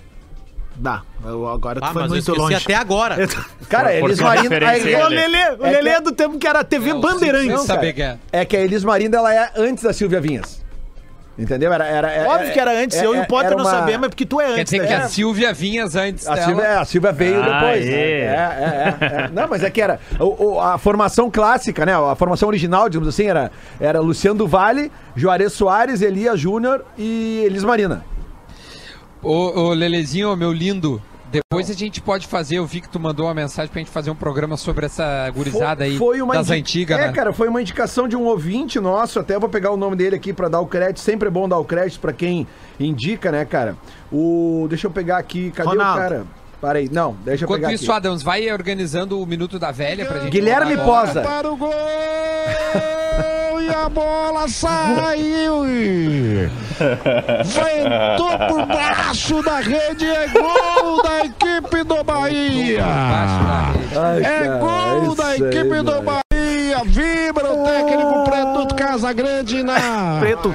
Dá, eu- agora tu Ah, foi mas eu muito longe. até agora. Cara, Elis uma Marina. a- O dele. Lelê, o É Lelê que- é do tempo que era TV É, o Bandeirantes. Não, saber que é. É que a Elis Marina ela é antes da Silvia Vinhas. Entendeu? Era, era, era- Óbvio que era antes, é- eu e é- o Potter era não uma- sabemos, é porque tu é Quer antes. dizer que né? a Silvia Vinhas antes A dela. Silvia, a Silvia veio Ah, depois. né? é. É, é, é, é. Não, mas é que era. o- o- a formação clássica, né? A formação original, digamos assim, era, era Luciano do Vale, Juarez Soares, Elias Júnior e Elis Marina. Ô, ô Lelezinho, meu lindo. Depois a gente pode fazer, eu vi que tu mandou uma mensagem pra gente fazer um programa sobre essa gurizada aí das indi- antigas, É, né? cara, foi uma indicação de um ouvinte nosso. Até eu vou pegar o nome dele aqui pra dar o crédito. Sempre é bom dar o crédito pra quem indica, né, cara? O. Deixa eu pegar aqui. Cadê Ronaldo. o cara? Parei. Não, deixa eu Enquanto pegar isso, aqui. Adams, vai organizando o Minuto da Velha pra gente. Guilherme. Posa. Para o gol! E a bola saiu! Ventou por baixo da rede, é gol da equipe do Bahia! É gol da equipe do. Bahia! Vibra o técnico Preto Casagrande na Preto.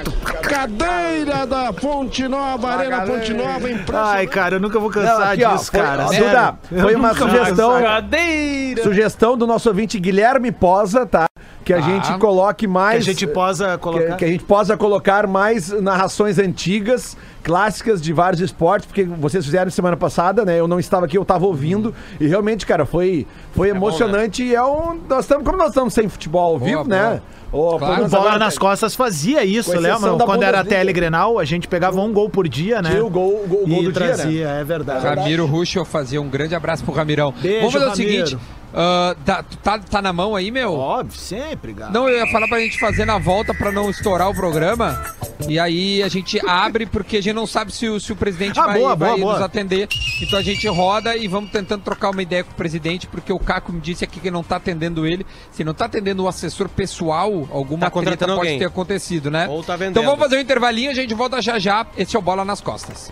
Cadeira da Fonte Nova, Arena Fonte Nova, impressionante! Ai, cara, eu nunca vou Não, cansar aqui, ó, disso, foi- cara. ó, sério. Duda, foi uma sugestão. Cadeira! Sugestão do nosso ouvinte Guilherme Posa, tá? Que a Tá. gente coloque Que mais. a gente possa que, colocar. que a gente possa colocar mais narrações antigas, clássicas de vários esportes, porque vocês fizeram semana passada, né? Eu não estava aqui, eu estava ouvindo. E realmente, cara, foi, foi emocionante. E é um. Nós estamos, como nós estamos sem futebol ao Boa, vivo, boa. né? Ô, Claro. O Bola agora, nas costas fazia isso, lembra? Quando era Bundesliga. Telegrenal, a gente pegava um gol por dia, né? O gol, o gol, o gol e do trazia, dia, né? é verdade. Ramiro Ruschel fazia um grande abraço pro Ramirão. Beijo, Vamos fazer o Ramiro. seguinte: ah, tá, tu tá, tá na mão aí, meu? Óbvio, sempre, cara. Não, eu ia falar pra gente fazer na volta pra não estourar o programa. E aí a gente abre, porque a gente não sabe se o, se o presidente Ah, vai, boa, vai boa, boa. nos atender. Então a gente roda e vamos tentando trocar uma ideia com o presidente, porque o Caco me disse aqui que não tá atendendo ele. Se não tá atendendo o assessor pessoal, alguma Tá treta pode alguém. ter acontecido, né? Ou tá vendendo. Então vamos fazer um intervalinho, a gente volta já já. Esse é o Bola nas Costas.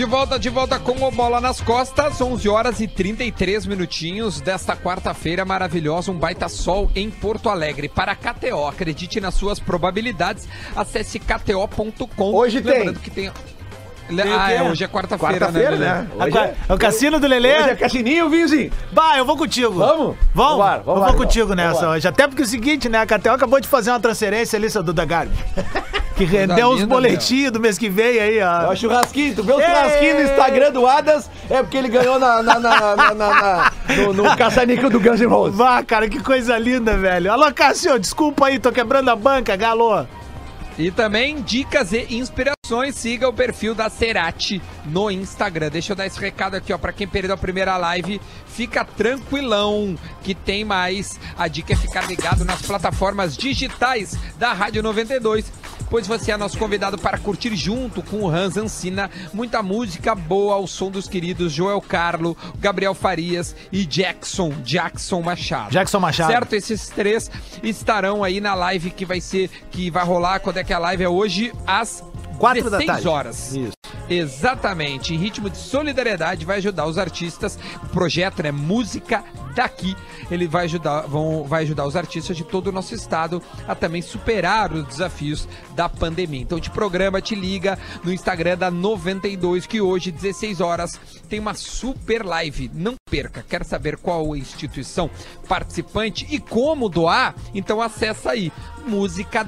De volta, de volta com o Bola nas Costas, 11 horas e 33 minutinhos desta quarta-feira maravilhosa, um baita sol em Porto Alegre. Para a KTO, acredite nas suas probabilidades, acesse kto.com. Hoje tem. Lembrando que tem... Le- Tem ah, é, hoje é quarta-feira, Quarta-feira, Lelê? né? Hoje é, o cassino do Lelê? hoje é cassininho, Vinzinho. Bah, eu vou contigo. Vamos? Vamos? Vambora, eu vou então. contigo nessa Vambora. hoje. Até porque é o seguinte, né? A KTO acabou de fazer uma transferência ali, seu Duda Garbi. Que rendeu uns linda, boletinhos do mês que vem aí, É ó. o churrasquinho, tu vê o churrasquinho no Instagram do Adas, é porque ele ganhou na, na, na, na, na- na- no, no caça-níquel do Guns N' Roses. Vá, cara, que coisa linda, velho. Alô, Cássio, desculpa aí, tô quebrando a banca, galo. E também dicas e inspirações, siga o perfil da Cerati no Instagram. Deixa eu dar esse recado aqui, ó, para quem perdeu a primeira live, fica tranquilão que tem mais. A dica é ficar ligado nas plataformas digitais da Rádio 92, pois você é nosso convidado para curtir junto com o Hans Ancina muita música boa ao som dos queridos Joel Carlo, Gabriel Farias e Jackson, Jackson Machado. Jackson Machado. Certo? Esses três estarão aí na live que vai ser, que vai rolar, quando é que a live é hoje, às Quatro da 16 tarde. horas. Isso. Exatamente, em ritmo de solidariedade vai ajudar os artistas. O projeto é música daqui. Ele vai ajudar, vão, vai ajudar os artistas de todo o nosso estado a também superar os desafios da pandemia. Então te programa, te liga no Instagram da 92 que hoje 16 horas tem uma super live. Não perca. Quer saber qual instituição participante e como doar? Então acessa aí música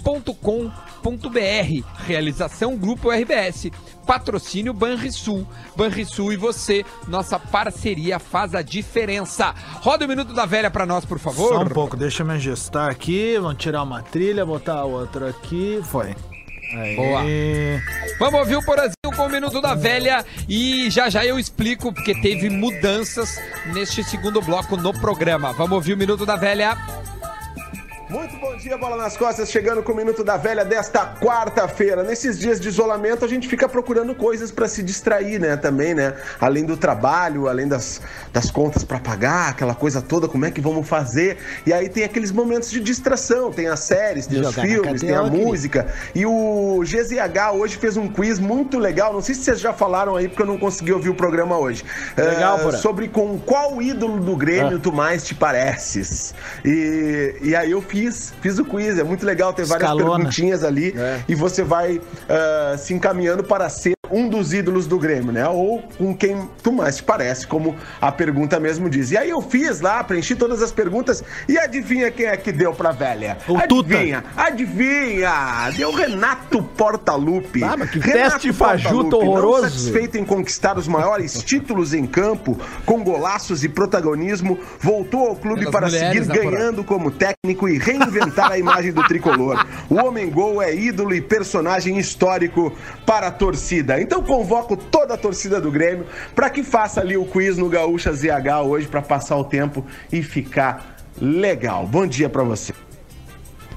daqui Realização Grupo RBS. Patrocínio Banrisul. Banrisul e você, nossa parceria faz a diferença. Roda o Minuto da Velha pra nós, por favor. Só um pouco, deixa eu me ajustar aqui. Vamos tirar uma trilha, botar a outra aqui. Foi. Boa. Vamos ouvir o Porazinho com o Minuto da Velha e já já eu explico porque teve mudanças neste segundo bloco no programa. Vamos ouvir o Minuto da Velha. Muito bom dia, bola nas costas, chegando com o Minuto da Velha desta quarta-feira. Nesses dias de isolamento, a gente fica procurando coisas para se distrair, né? Também, né? Além do trabalho, além das, das contas para pagar, aquela coisa toda, como é que vamos fazer? E aí tem aqueles momentos de distração, tem as séries, tem os Jogar na filmes, tem a música. E o GZH hoje fez um quiz muito legal. Não sei se vocês já falaram aí, porque eu não consegui ouvir o programa hoje. Legal, Eh, Porã. Sobre com qual ídolo do Grêmio tu mais te pareces. E, e aí eu fiz, fiz o quiz. É muito legal, tem várias Escalona. perguntinhas ali. É. E você vai ah, se encaminhando para ser um dos ídolos do Grêmio, né? Ou com quem tu mais te parece, como a pergunta mesmo diz. E aí eu fiz lá, preenchi todas as perguntas e adivinha quem é que deu pra velha? O Tuta. adivinha, adivinha! Deu Renato Portaluppi. Ah, mas que Renato teste fajuto Portaluppi, não horroroso. satisfeito em conquistar os maiores títulos em campo, com golaços e protagonismo, voltou ao clube Pelas para mulheres, seguir né, ganhando como técnico e reinventar a imagem do tricolor. O Homem Gol é ídolo e personagem histórico para a torcida. Então convoco toda a torcida do Grêmio para que faça ali o quiz no Gaúcha ZH hoje para passar o tempo e ficar legal. Bom dia para você.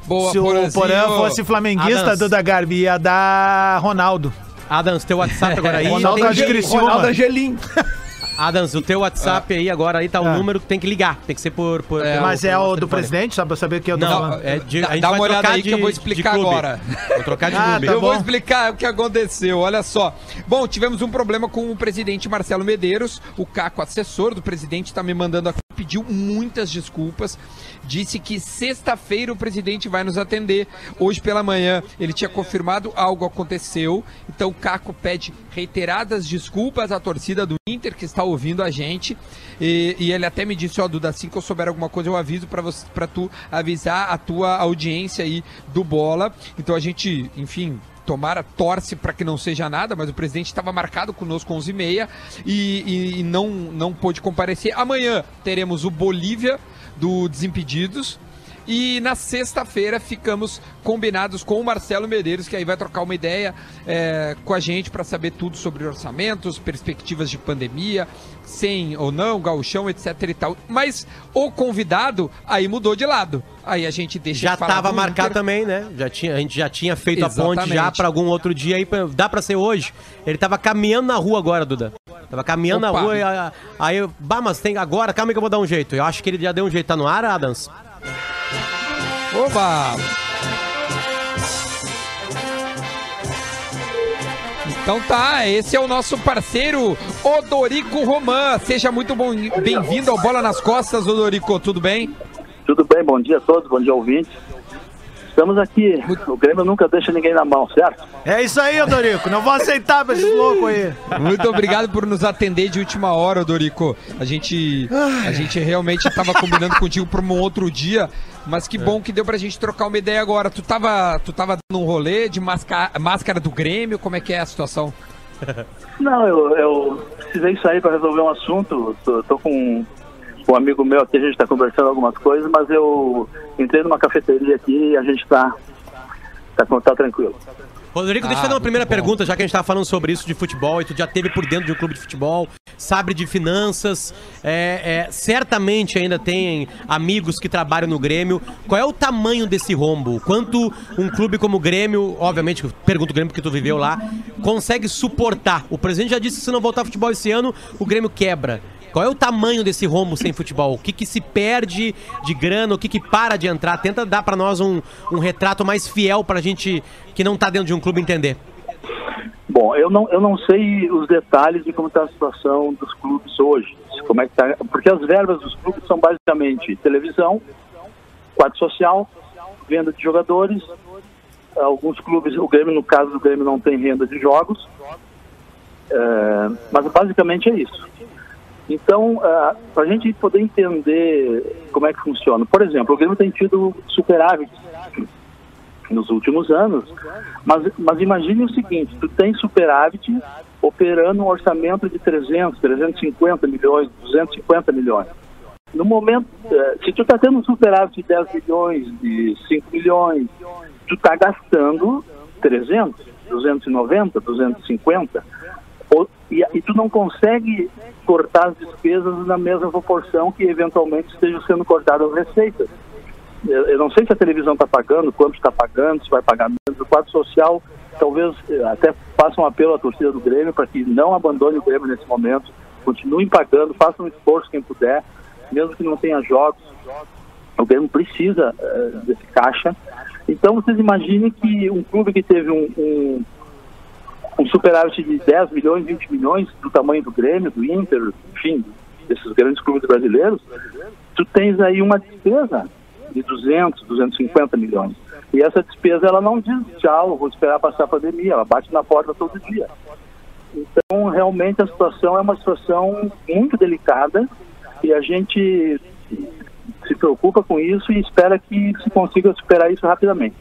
Boa, Se o. Porã fosse flamenguista, Adams. Duda Garbi ia dar Ronaldo. Adams, teu WhatsApp agora aí. Ronaldo Criciúma. Ronaldo Angelim. Adams, o teu WhatsApp aí agora aí tá o Ah. número que tem que ligar. Tem que ser por. por É, Mas por- é por o do presidente, só pra saber quem eu tô Não, é de, Dá- a gente dá vai uma olhada trocar aí que eu vou explicar agora. Vou trocar de Ah, clube. tá eu vou explicar o que aconteceu, olha só. Bom, tivemos um problema com o presidente Marcelo Medeiros, o Caco, assessor do presidente, está me mandando aqui, pediu muitas desculpas, disse que sexta-feira o presidente vai nos atender. Hoje pela manhã ele tinha confirmado algo aconteceu, então o Caco pede reiteradas desculpas à torcida do Inter que está ouvindo a gente. E, e ele até me disse, ó, Duda, assim que eu souber alguma coisa, eu aviso pra você, para tu avisar a tua audiência aí do Bola. Então a gente, enfim, tomara, torce para que não seja nada, mas o presidente estava marcado conosco 11h30 e, e, e não, não pôde comparecer. Amanhã teremos o Bolívia do Desimpedidos. E na sexta-feira ficamos combinados com o Marcelo Medeiros, que aí vai trocar uma ideia é, com a gente para saber tudo sobre orçamentos, perspectivas de pandemia, sem ou não, gauchão, etc e tal. Mas o convidado aí mudou de lado. Aí a gente deixa Já de falar tava do marcado Inter. também, né? Já tinha, a gente já tinha feito a ponte já Exatamente. pra algum outro dia aí. pra- Dá pra ser hoje. Ele tava caminhando na rua agora, Duda. Tava caminhando Opa. na rua e aí, bah, mas tem agora, calma aí que eu vou dar um jeito. Eu acho que ele já deu um jeito. Tá no ar, Adams? Oba! Então tá, esse é o nosso parceiro Odorico Roman. Seja muito bem-vindo ao Bola nas Costas, Odorico, tudo bem? Tudo bem, bom dia a todos, bom dia ouvintes. Estamos aqui, o Grêmio nunca deixa ninguém na mão, certo? É isso aí, Odorico. Não vou aceitar pra esses loucos aí. Muito obrigado por nos atender de última hora, Odorico. A gente, a gente realmente estava combinando contigo para um outro dia, mas que bom que deu pra gente trocar uma ideia agora. Tu tava, tu tava dando um rolê de masca- máscara do Grêmio, como é que é a situação? Não, eu, eu precisei sair para resolver um assunto. Tô, tô com um amigo meu aqui, a gente está conversando algumas coisas, mas eu entrei numa cafeteria aqui e a gente está tá, tá tranquilo. Rodrigo, deixa eu Ah, fazer uma muito primeira bom. pergunta, já que a gente tava falando sobre isso de futebol e tu já teve por dentro de um clube de futebol, sabe de finanças, é, é, certamente ainda tem amigos que trabalham no Grêmio. Qual é o tamanho desse rombo? Quanto um clube como o Grêmio, obviamente, pergunto o Grêmio porque tu viveu lá, consegue suportar? O presidente já disse que se não voltar futebol esse ano, o Grêmio quebra. Qual é o tamanho desse rombo sem futebol? O que, que se perde de grana? O que, que para de entrar? Tenta dar pra nós um, um retrato mais fiel pra gente que não tá dentro de um clube entender. Bom, eu não, eu não sei os detalhes de como está a situação dos clubes hoje. Como é que tá, porque as verbas dos clubes são basicamente televisão, quadro social, venda de jogadores. Alguns clubes, o Grêmio, no caso do Grêmio, não tem renda de jogos. É, mas basicamente é isso. Então, para a gente poder entender como é que funciona, por exemplo, o Grêmio tem tido superávit nos últimos anos. Mas, mas imagine o seguinte, tu tem superávit operando um orçamento de 300, 350 milhões, 250 milhões. No momento, eh, se tu está tendo um superávit de 10 milhões, de 5 milhões, tu está gastando 300, 290, 250, ou- e, e tu não consegue cortar as despesas na mesma proporção que eventualmente estejam sendo cortadas as receitas. Eu, eu não sei se a televisão está pagando, quanto está pagando, se vai pagar menos. O quadro social, talvez eh, até faça um apelo à torcida do Grêmio para que não abandone o Grêmio nesse momento, continuem pagando, façam um esforço quem puder, mesmo que não tenha jogos. O Grêmio precisa eh, desse caixa. Então vocês imaginem que um clube que teve um, um, um superávit de 10 milhões, 20 milhões do tamanho do Grêmio, do Inter, enfim, desses grandes clubes brasileiros, tu tens aí uma despesa de 200, 250 milhões. E essa despesa, ela não diz, tchau, vou esperar passar a pandemia, ela bate na porta todo dia. Então, realmente, a situação é uma situação muito delicada e a gente se preocupa com isso e espera que se consiga superar isso rapidamente.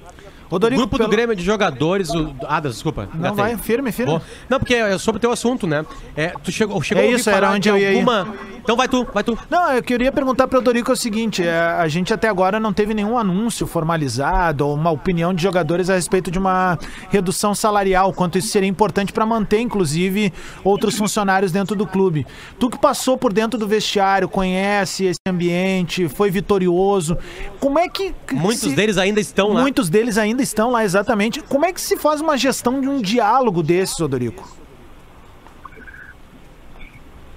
O grupo do Grêmio de jogadores. O... Ah, desculpa. Não, vai, firme, firme. Bom, Não, porque é sobre o teu assunto, né? É, tu chegou, chegou É a ouvir isso, era onde de eu ia alguma... Então vai tu, vai tu. Não, eu queria perguntar para o Dorico o seguinte: é, a gente até agora não teve nenhum anúncio formalizado ou uma opinião de jogadores a respeito de uma redução salarial, quanto isso seria importante para manter, inclusive, outros funcionários dentro do clube. Tu que passou por dentro do vestiário, conhece esse ambiente, foi vitorioso, como é que. Muitos se- deles ainda estão lá. Muitos deles ainda estão lá, exatamente. Como é que se faz uma gestão de um diálogo desses, Odorico?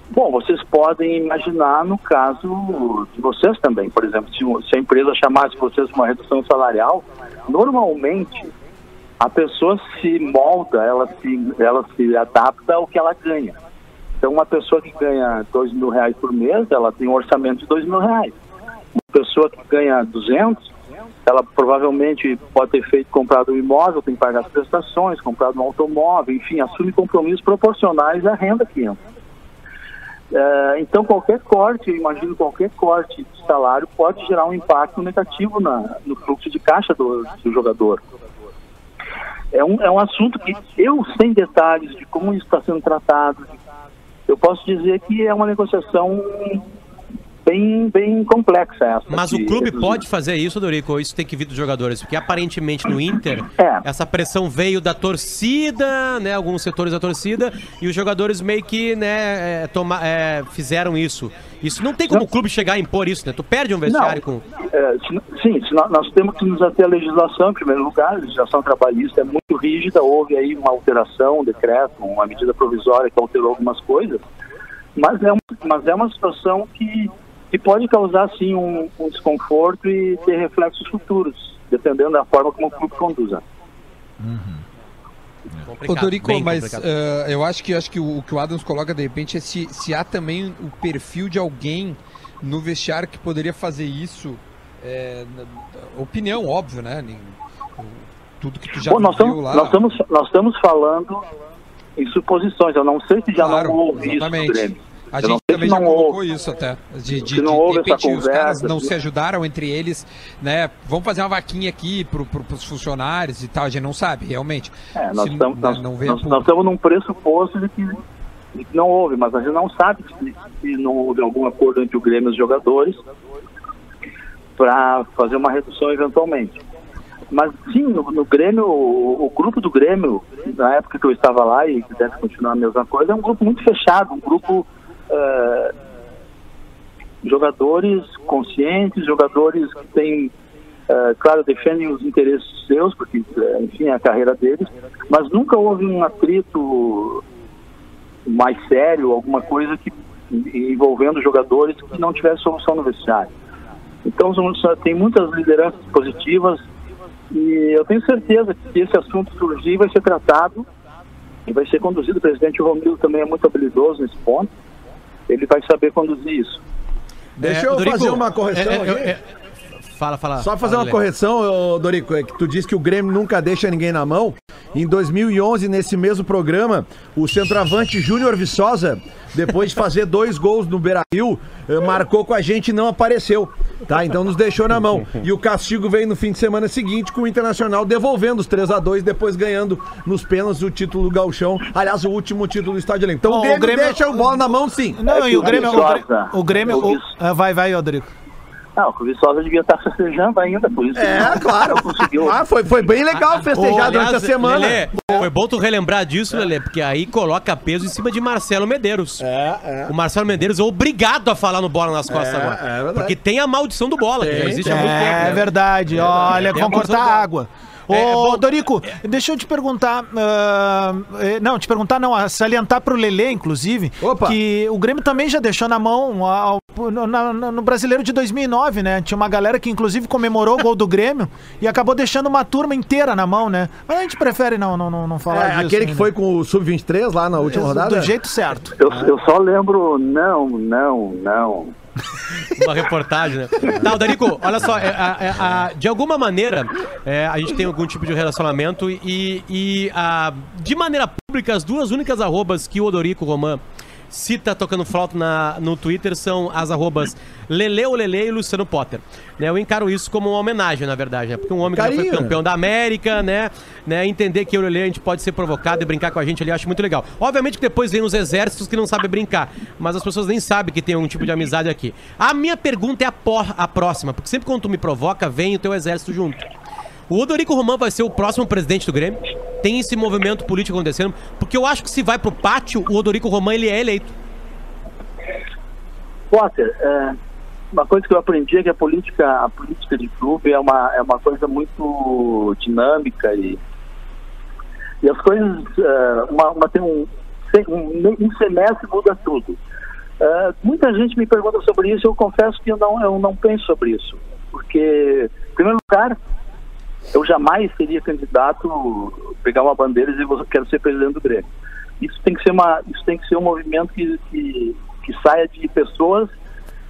Bom, vocês podem imaginar no caso de vocês também. Por exemplo, se, a empresa chamasse vocês uma redução salarial, normalmente a pessoa se molda, ela se, ela se adapta ao que ela ganha. Então, uma pessoa que ganha dois mil reais por mês, ela tem um orçamento de dois mil reais. Uma pessoa que ganha 200, ela provavelmente pode ter feito comprado um imóvel, tem que pagar as prestações, comprado um automóvel, enfim, assume compromissos proporcionais à renda que entra. É, então, qualquer corte, eu imagino qualquer corte de salário pode gerar um impacto negativo na, no fluxo de caixa do, do jogador. É um, é um assunto que eu, sem detalhes de como isso está sendo tratado, eu posso dizer que é uma negociação bem, bem complexa essa. Mas o clube pode fazer isso, Dorico, ou isso tem que vir dos jogadores? Porque aparentemente no Inter, É. essa pressão veio da torcida, né? Alguns setores da torcida, e os jogadores meio que, né, é, toma, é, fizeram isso. Isso não tem como o clube chegar a impor isso, né? Tu perde um vestiário com. É, se- sim, se nós, nós temos que nos ater à legislação, em primeiro lugar, a legislação trabalhista é muito rígida, houve aí uma alteração, um decreto, uma medida provisória que alterou algumas coisas, mas é, um, mas é uma situação que, que pode causar, sim, um, um desconforto e ter reflexos futuros, dependendo da forma como o clube conduza. Ô, Dorico, bem mas complicado. eh, eu acho que, acho que o, o que o Adams coloca de repente é se, se há também o perfil de alguém no vestiário que poderia fazer isso. na- opinião, óbvio, né? Nem- Tudo que tu já Bom, nós, viu lá. nós, estamos, nós estamos falando em suposições, eu não sei se já Claro, não houve isso exatamente. A Eu gente também já colocou houve. isso até. De, de, não houve de repente essa os caras conversa, não se- ajudaram entre eles, né? Vamos fazer uma vaquinha aqui pro, pro, pros funcionários e tal. A gente não sabe, realmente. É, nós, estamos, n- nós, não nós, nós estamos num pressuposto de que, de que não houve, mas a gente não sabe se, se não houve algum acordo entre o Grêmio e os jogadores para fazer uma redução eventualmente. Mas sim, no, no Grêmio, o, o grupo do Grêmio, na época que eu estava lá e que deve continuar a mesma coisa, é um grupo muito fechado, um grupo eh, jogadores conscientes, jogadores que têm, eh, claro, defendem os interesses seus, porque, eh, enfim, é a carreira deles, mas nunca houve um atrito mais sério, alguma coisa que envolvendo jogadores que não tivesse solução no vestiário. Então, tem muitas lideranças positivas e eu tenho certeza que se esse assunto surgir, vai ser tratado e vai ser conduzido. O presidente Romildo também é muito habilidoso nesse ponto. Ele vai saber conduzir isso. Deixa eu fazer uma correção é, é, aqui. é, Fala, fala. Só fazer fala, uma correção, Dorico, é que tu disse que o Grêmio nunca deixa ninguém na mão. Em 2011, nesse mesmo programa, o centroavante Júnior Viçosa, depois de fazer dois gols no Beira-Rio, eh, marcou com a gente e não apareceu. Tá? Então nos deixou na mão. E o castigo veio no fim de semana seguinte com o Internacional devolvendo os 3 a 2 depois ganhando nos pênaltis o título do Gauchão. Aliás, o último título do Estádio Olímpico. Então Bom, o o Grêmio, Grêmio- deixa o bola na mão, sim. Não, É e o Grêmio. O Grêmio, o Grêmio o ah, vai, vai, Rodrigo. Não, o Viçosa devia estar festejando ainda, por isso. É, não- claro. Não conseguiu. Ah, foi, foi bem legal festejar durante a semana. Lelê, foi bom tu relembrar disso, Lelê, porque aí coloca peso em cima de Marcelo Medeiros. É, é. O Marcelo Medeiros é obrigado a falar no bola nas costas É, agora. é verdade. porque tem a maldição do bola, que já existe há muito tempo. É né? verdade. Olha, Tem a vão cortar água. Ô, É, bom, Dorico, deixa eu te perguntar. eh, não, te perguntar, não, a salientar pro Lelê, inclusive, Opa. que o Grêmio também já deixou na mão ao- na- no brasileiro de 2009, né? Tinha uma galera que, inclusive, comemorou o gol do Grêmio e acabou deixando uma turma inteira na mão, né? Mas a gente prefere não, não, não, não falar É, disso. aquele que né? foi com o Sub-23 lá na última Do rodada? jeito certo. Eu, eu só lembro, não, não, não. Uma reportagem, né? Tá, Darico, olha só, é, é, a- de alguma maneira, é, a gente tem algum tipo de relacionamento e, e a- de maneira pública, as duas únicas arrobas que o Odorico Roman cita tocando flauta na, no Twitter são as arrobas Lele ou Lele e Luciano Potter. Né, eu encaro isso como uma homenagem, na verdade, né? Porque um homem que já foi campeão da América, né? né? Entender que o Lele a gente pode ser provocado e brincar com a gente ali, acho muito legal. Obviamente que depois vem os exércitos que não sabem brincar, mas as pessoas nem sabem que tem um tipo de amizade aqui. A minha pergunta é a, por- a próxima, porque sempre quando tu me provoca, vem o teu exército junto. O Odorico Romão vai ser o próximo presidente do Grêmio? Tem esse movimento político acontecendo? Porque eu acho que se vai pro pátio, o Odorico Romão ele é eleito. Potter, é, uma coisa que eu aprendi é que a política, a política de clube é uma, é uma coisa muito dinâmica e, e as coisas, é, uma, uma- tem um, um, um semestre muda tudo. É, muita gente me pergunta sobre isso, eu confesso que eu não, eu não penso sobre isso, porque, em primeiro lugar, eu jamais seria candidato, pegar uma bandeira e dizer quero ser presidente do Grêmio. Isso tem que ser uma, isso tem que ser um movimento que, que, que saia de pessoas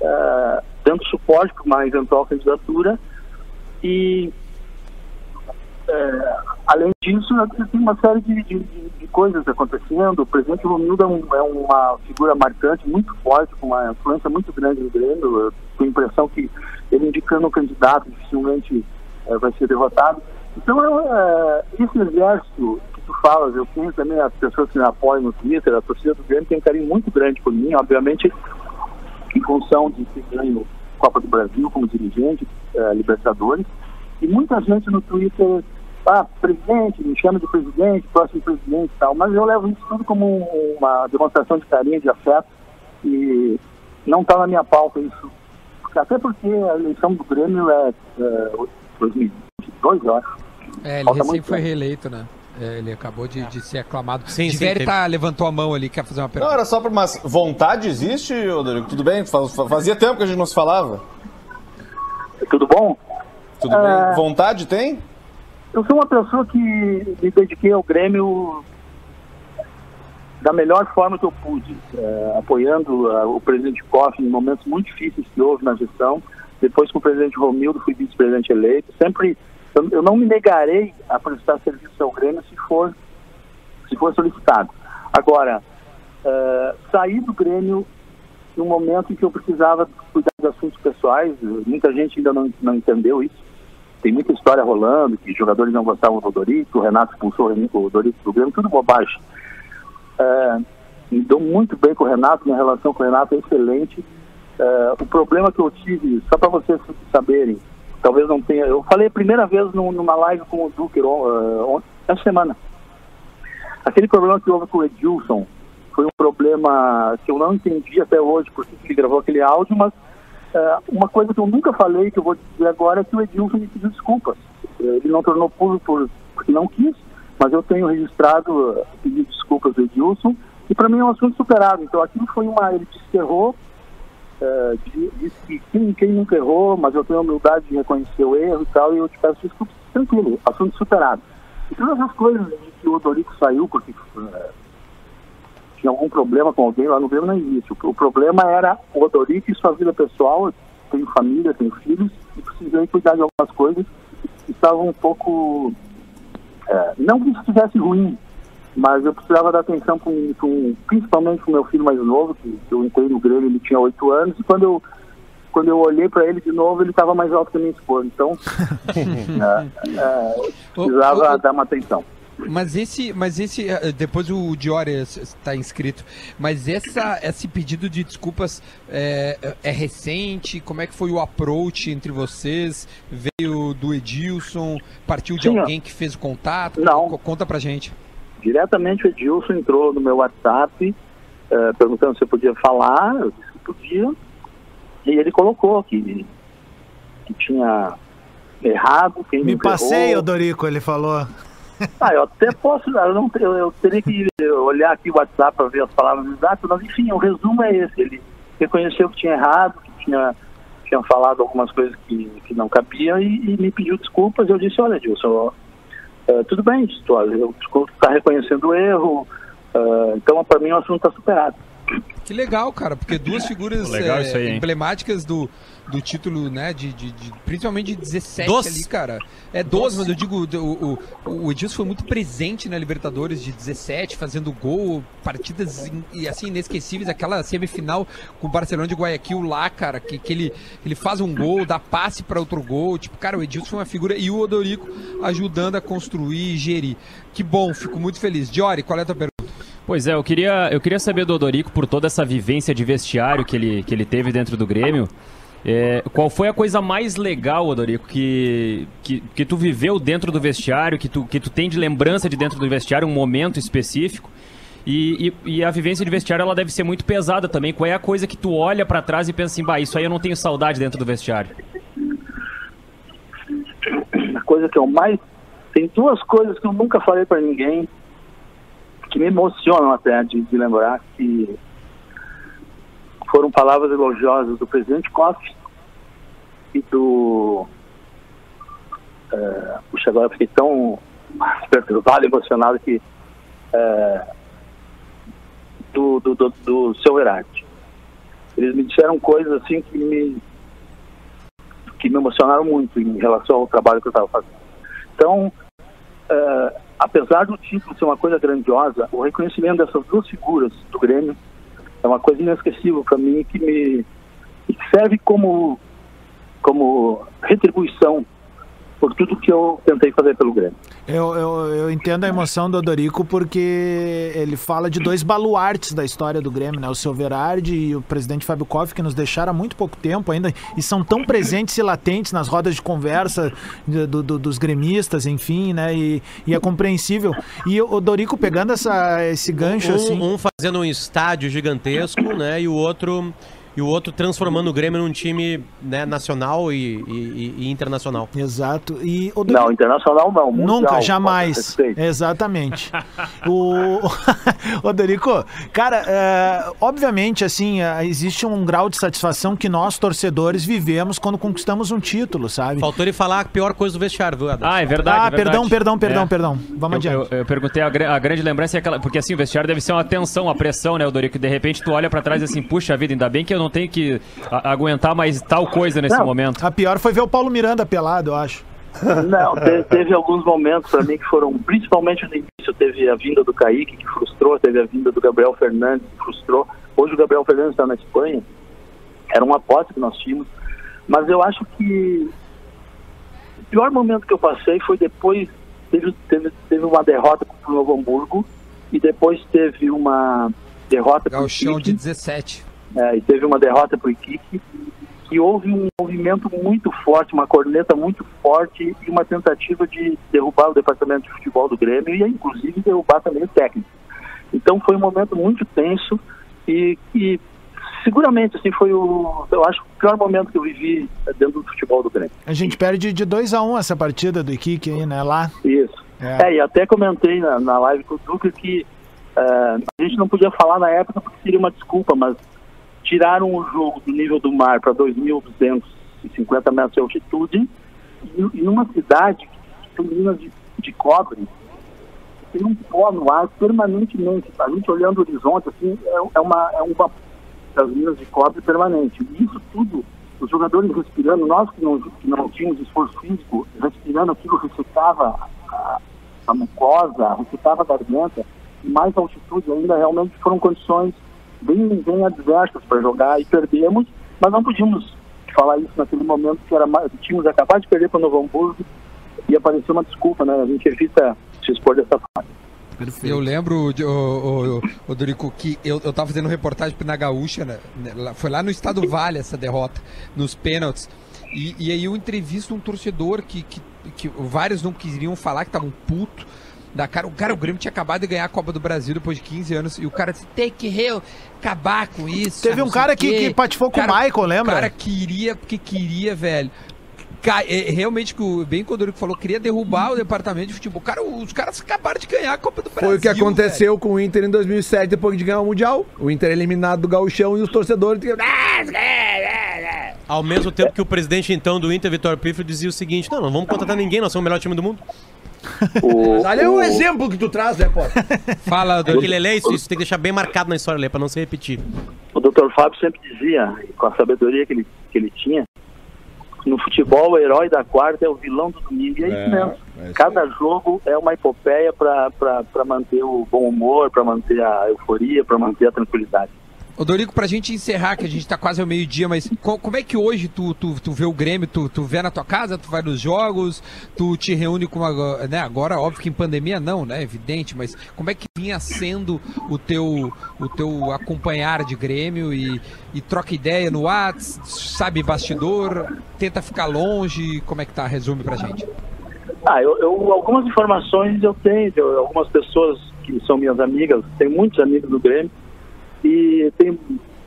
ah, dando suporte para uma eventual candidatura e eh, além disso tem uma série de, de- de- coisas acontecendo. O presidente Romildo é, um- é uma figura marcante, muito forte, com uma influência muito grande no Grêmio. Tenho a impressão que ele indicando um candidato dificilmente eh, vai ser derrotado. Então, é, esse exército que tu falas, eu tenho também as pessoas que me apoiam no Twitter, a torcida do Grêmio tem um carinho muito grande por mim, obviamente, em função de ter ganho Copa do Brasil como dirigente, eh, Libertadores, e muita gente no Twitter, ah, presidente, me chama de presidente, próximo presidente e tal, mas eu levo isso tudo como um- uma demonstração de carinho, de afeto, e não está na minha pauta isso. Até porque a eleição do Grêmio é, é 2022, eu acho. É, ele Falta recém foi tempo. reeleito, né? É, ele acabou de, de ser aclamado. Sim, teve- tá, levantou a mão ali, quer fazer uma Não, pergunta. era só pra. Mas vontade existe, Rodrigo? Tudo bem? Faz- Fazia tempo que a gente não se falava. Tudo bom? Tudo Ah. bem? Vontade tem? Eu sou uma pessoa que me dediquei ao Grêmio da melhor forma que eu pude, eh, apoiando ah, o presidente Koff em momentos muito difíceis que houve na gestão. Depois, com o presidente Romildo, fui vice-presidente eleito. Sempre, eu, eu não me negarei a prestar serviço ao Grêmio se for, se for solicitado. Agora, eh, saí do Grêmio num momento em que eu precisava cuidar de assuntos pessoais. Muita gente ainda não, não entendeu isso tem muita história rolando, que jogadores não gostavam do Dorico, o Renato expulsou o Dorico do Grêmio, tudo bobagem. É, me dou muito bem com o Renato, minha relação com o Renato é excelente. É, o problema que eu tive, só para vocês saberem, talvez não tenha. Eu falei a primeira vez num- numa live com o Duque uh, essa semana. Aquele problema que houve com o Edilson foi um problema que eu não entendi até hoje porque ele gravou aquele áudio, mas é, uma coisa que eu nunca falei, que eu vou dizer agora, é que o Edilson me pediu desculpas. Ele não tornou público por, porque não quis, mas eu tenho registrado uh, pedido desculpas do Edilson, e para mim é um assunto superado. Então aquilo foi uma. Ele desterrou, é, di- disse que quem, quem nunca errou, mas eu tenho a humildade de reconhecer o erro e tal, e eu te peço desculpas, tranquilo, assunto superado. E todas as coisas de que o Dorico saiu, porque é, tinha algum problema com alguém lá no Grêmio, não existe. O, o problema era o Odorico e sua vida pessoal. Tenho família, tenho filhos e precisei cuidar de algumas coisas que estavam um pouco É, não que estivesse ruim, mas eu precisava dar atenção com, com, principalmente com meu filho mais novo, que, que eu entrei no Grêmio, ele tinha oito anos, e quando eu, quando eu olhei para ele de novo, ele estava mais alto que a minha esposa. Então, é, é, precisava Ô, ô, ô. dar uma atenção. Mas esse, mas esse, eh, depois o Diori está inscrito, mas essa, esse pedido de desculpas é, é recente? Como é que foi o approach entre vocês? Veio do Edilson? Partiu de Sim, alguém que fez o contato? Não. Co- Conta pra gente. Diretamente o Edilson entrou no meu WhatsApp, eh, perguntando se eu podia falar, eu disse que podia, e ele colocou que, que tinha errado, quem Me errou. passei, Odorico, ele falou. Ah, eu até posso, eu, não, eu, eu teria que olhar aqui o WhatsApp para ver as palavras exatas, mas enfim, o resumo é esse. Ele reconheceu que tinha errado, que tinha, tinha falado algumas coisas que, que não cabiam e, e me pediu desculpas. Eu disse, olha, Dilson, eh, tudo bem, tu, eu está reconhecendo o erro, eh, então para mim o assunto está superado. Que legal, cara, porque duas figuras Legal eh, isso aí, emblemáticas do, do título, né, de, de- de- principalmente de 17 Doce. ali, cara. É 12, mas eu digo, o, o, o Edilson foi muito presente na Libertadores de 17, fazendo gol, partidas in- e assim inesquecíveis, aquela semifinal com o Barcelona de Guayaquil lá, cara, que, que ele, ele faz um gol, dá passe para outro gol, tipo, cara, o Edilson foi uma figura e o Odorico ajudando a construir e gerir. Que bom, fico muito feliz. Diori, qual é a tua pergunta? Pois é, eu queria, eu queria saber do Odorico, por toda essa vivência de vestiário que ele, que ele teve dentro do Grêmio, é, qual foi a coisa mais legal, Odorico, que, que, que tu viveu dentro do vestiário, que tu, que tu tem de lembrança de dentro do vestiário, um momento específico? E, e, e a vivência de vestiário ela deve ser muito pesada também. Qual é a coisa que tu olha pra trás e pensa assim, bah, isso aí eu não tenho saudade dentro do vestiário? A coisa que eu mais. Tem duas coisas que eu nunca falei para ninguém, que me emocionam até de, de lembrar, que foram palavras elogiosas do presidente Koff e do. É, puxa, agora fiquei tão perturbado, emocionado que. é, do, do, do, do seu Herarte. Eles me disseram coisas assim que me que me emocionaram muito em relação ao trabalho que eu estava fazendo. Então, eh, apesar do título ser uma coisa grandiosa, o reconhecimento dessas duas figuras do Grêmio é uma coisa inesquecível para mim que me que serve como como retribuição por tudo que eu tentei fazer pelo Grêmio. Eu, eu, eu entendo a emoção do Odorico porque ele fala de dois baluartes da história do Grêmio, né? O seu Verardi e o presidente Fábio Koff, que nos deixaram há muito pouco tempo ainda e são tão presentes e latentes nas rodas de conversa do- do- dos gremistas, enfim, né? E, e é compreensível. E o Odorico pegando essa, esse gancho, Um, assim... um fazendo um estádio gigantesco, né? E o outro e o outro transformando o Grêmio num time né, nacional e, e- e internacional. Exato. E Odorico... Não, internacional não. Mundial, Nunca, jamais. Exatamente. o Odorico, cara, é, obviamente, assim, é, existe um grau de satisfação que nós, torcedores, vivemos quando conquistamos um título, sabe? Faltou ele falar a pior coisa do vestiário, viu, Adam? Ah, é verdade. ah, é verdade. perdão, perdão, perdão, É. perdão. Vamos Eu, adiante. eu- eu perguntei a, a grande lembrança é aquela. Porque assim, o vestiário deve ser uma tensão, uma pressão, né, Odorico? De repente tu olha pra trás e assim, puxa vida, ainda bem que eu não tenho que a- aguentar mais tal coisa nesse Não. momento. A pior foi ver o Paulo Miranda pelado, eu acho. Não, te- teve alguns momentos para mim que foram, principalmente no início, teve a vinda do Kaique, que frustrou, teve a vinda do Gabriel Fernandes, que frustrou. Hoje o Gabriel Fernandes está na Espanha, era uma aposta que nós tínhamos, mas eu acho que o pior momento que eu passei foi depois, teve, teve, teve uma derrota para o Novo Hamburgo, e depois teve uma derrota para o Galchão de 17. É, e teve uma derrota para o Iquique, que houve um movimento muito forte, uma corneta muito forte e uma tentativa de derrubar o departamento de futebol do Grêmio e inclusive derrubar também o técnico. Então foi um momento muito tenso e, e seguramente assim foi o, eu acho, o pior momento que eu vivi dentro do futebol do Grêmio. A gente perde de 2 a 1 um essa partida do Iquique aí, né? Lá. Isso. É. É, e até comentei na, na live com o Duque que eh, a gente não podia falar na época porque seria uma desculpa, mas tiraram o jogo do nível do mar para 2.250 metros de altitude e, e numa cidade que tem minas de, de cobre, tem um pó no ar permanentemente. A gente olhando o horizonte, assim, é, é uma, é uma das minas de cobre permanente. E isso tudo, os jogadores respirando, nós que não, que não tínhamos esforço físico, respirando aquilo ressecava a, a mucosa, ressequiava a garganta, e mais altitude ainda, realmente foram condições bem, bem adversas para jogar e perdemos, mas não podíamos falar isso naquele momento que era mais, tínhamos acabado de perder para o Novo Hamburgo e apareceu uma desculpa, né? A gente evita se expor dessa forma. Eu lembro, de- ô, ô, ô, Dorico, que eu, eu tava fazendo reportagem na Gaúcha, né? Lá- Foi lá no Estado Vale essa derrota, nos pênaltis. E, e aí eu entrevisto um torcedor que, que, que vários não queriam falar, que estavam puto. Da cara, o cara, o Grêmio tinha acabado de ganhar a Copa do Brasil depois de 15 anos. E o cara disse: tem que re- acabar com isso. Teve um cara que, quê." que patifou com o Michael, lembra? O cara queria, porque queria, velho. É, realmente, bem quando o Dorico falou, queria derrubar o departamento de futebol. Cara, os caras acabaram de ganhar a Copa do Brasil. Foi o que velho. aconteceu com o Inter em 2007, depois de ganhar o Mundial. O Inter eliminado do Gauchão e os torcedores... Ao mesmo tempo que o presidente então do Inter, Vitor Pifo, dizia o seguinte: não, não vamos contratar ninguém, nós somos o melhor time do mundo. O, Olha é um o- exemplo que tu traz, né, Potter? Fala, Dorico. Aquele Lelê, isso, isso tem que deixar bem marcado na história, pra não se repetir. o Dr. Fábio sempre dizia, com a sabedoria que ele, que ele tinha, no futebol o herói da quarta é o vilão do domingo. E é, isso mesmo. é isso Cada jogo é uma epopeia para manter o bom humor, para manter a euforia, para manter a tranquilidade. Ô, Dorico, pra gente encerrar, que a gente tá quase ao meio-dia, mas co- como é que hoje tu, tu, tu vê o Grêmio? Tu, tu vê na tua casa, tu vai nos jogos, tu te reúne com uma. Né, agora, óbvio que em pandemia não, né? Evidente, mas como é que vinha sendo o teu, o teu acompanhar de Grêmio e, e troca ideia no Whats, sabe bastidor, tenta ficar longe? Como é que tá? Resume pra gente. Ah, eu, eu- algumas informações eu tenho, de algumas pessoas que são minhas amigas, tenho muitos amigos do Grêmio, e tenho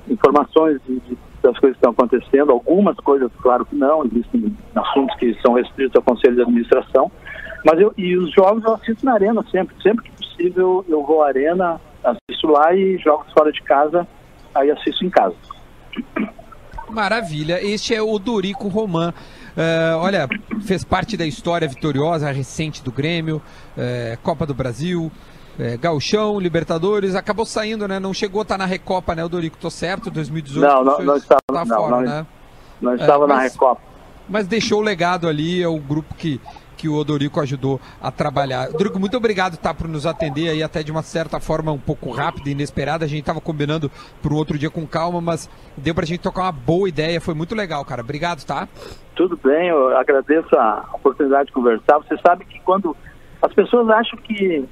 informações de, de- das coisas que estão acontecendo, algumas coisas, claro que não, existem assuntos que são restritos ao Conselho de Administração, mas eu, e os jogos eu assisto na arena sempre, sempre que possível eu vou à arena, assisto lá e jogos fora de casa, aí assisto em casa. Maravilha, este é o Dorico Roman. É, olha, fez parte da história vitoriosa recente do Grêmio, é, Copa do Brasil, é, Gauchão, Libertadores, acabou saindo, né? Não chegou a estar na Recopa, né, o Dorico? Tô certo, 2018? Não, não- não estava, tá não, fora, não- né? Não estava na mas- Recopa. Mas deixou o legado ali, é o grupo que, que o Odorico ajudou a trabalhar. Dorico, muito obrigado tá, por nos atender aí, até de uma certa forma um pouco rápida e inesperada. A gente tava combinando para outro dia com calma, mas deu pra gente tocar uma boa ideia, foi muito legal, cara. Obrigado, tá? Tudo bem, eu agradeço a oportunidade de conversar. Você sabe que quando as pessoas acham que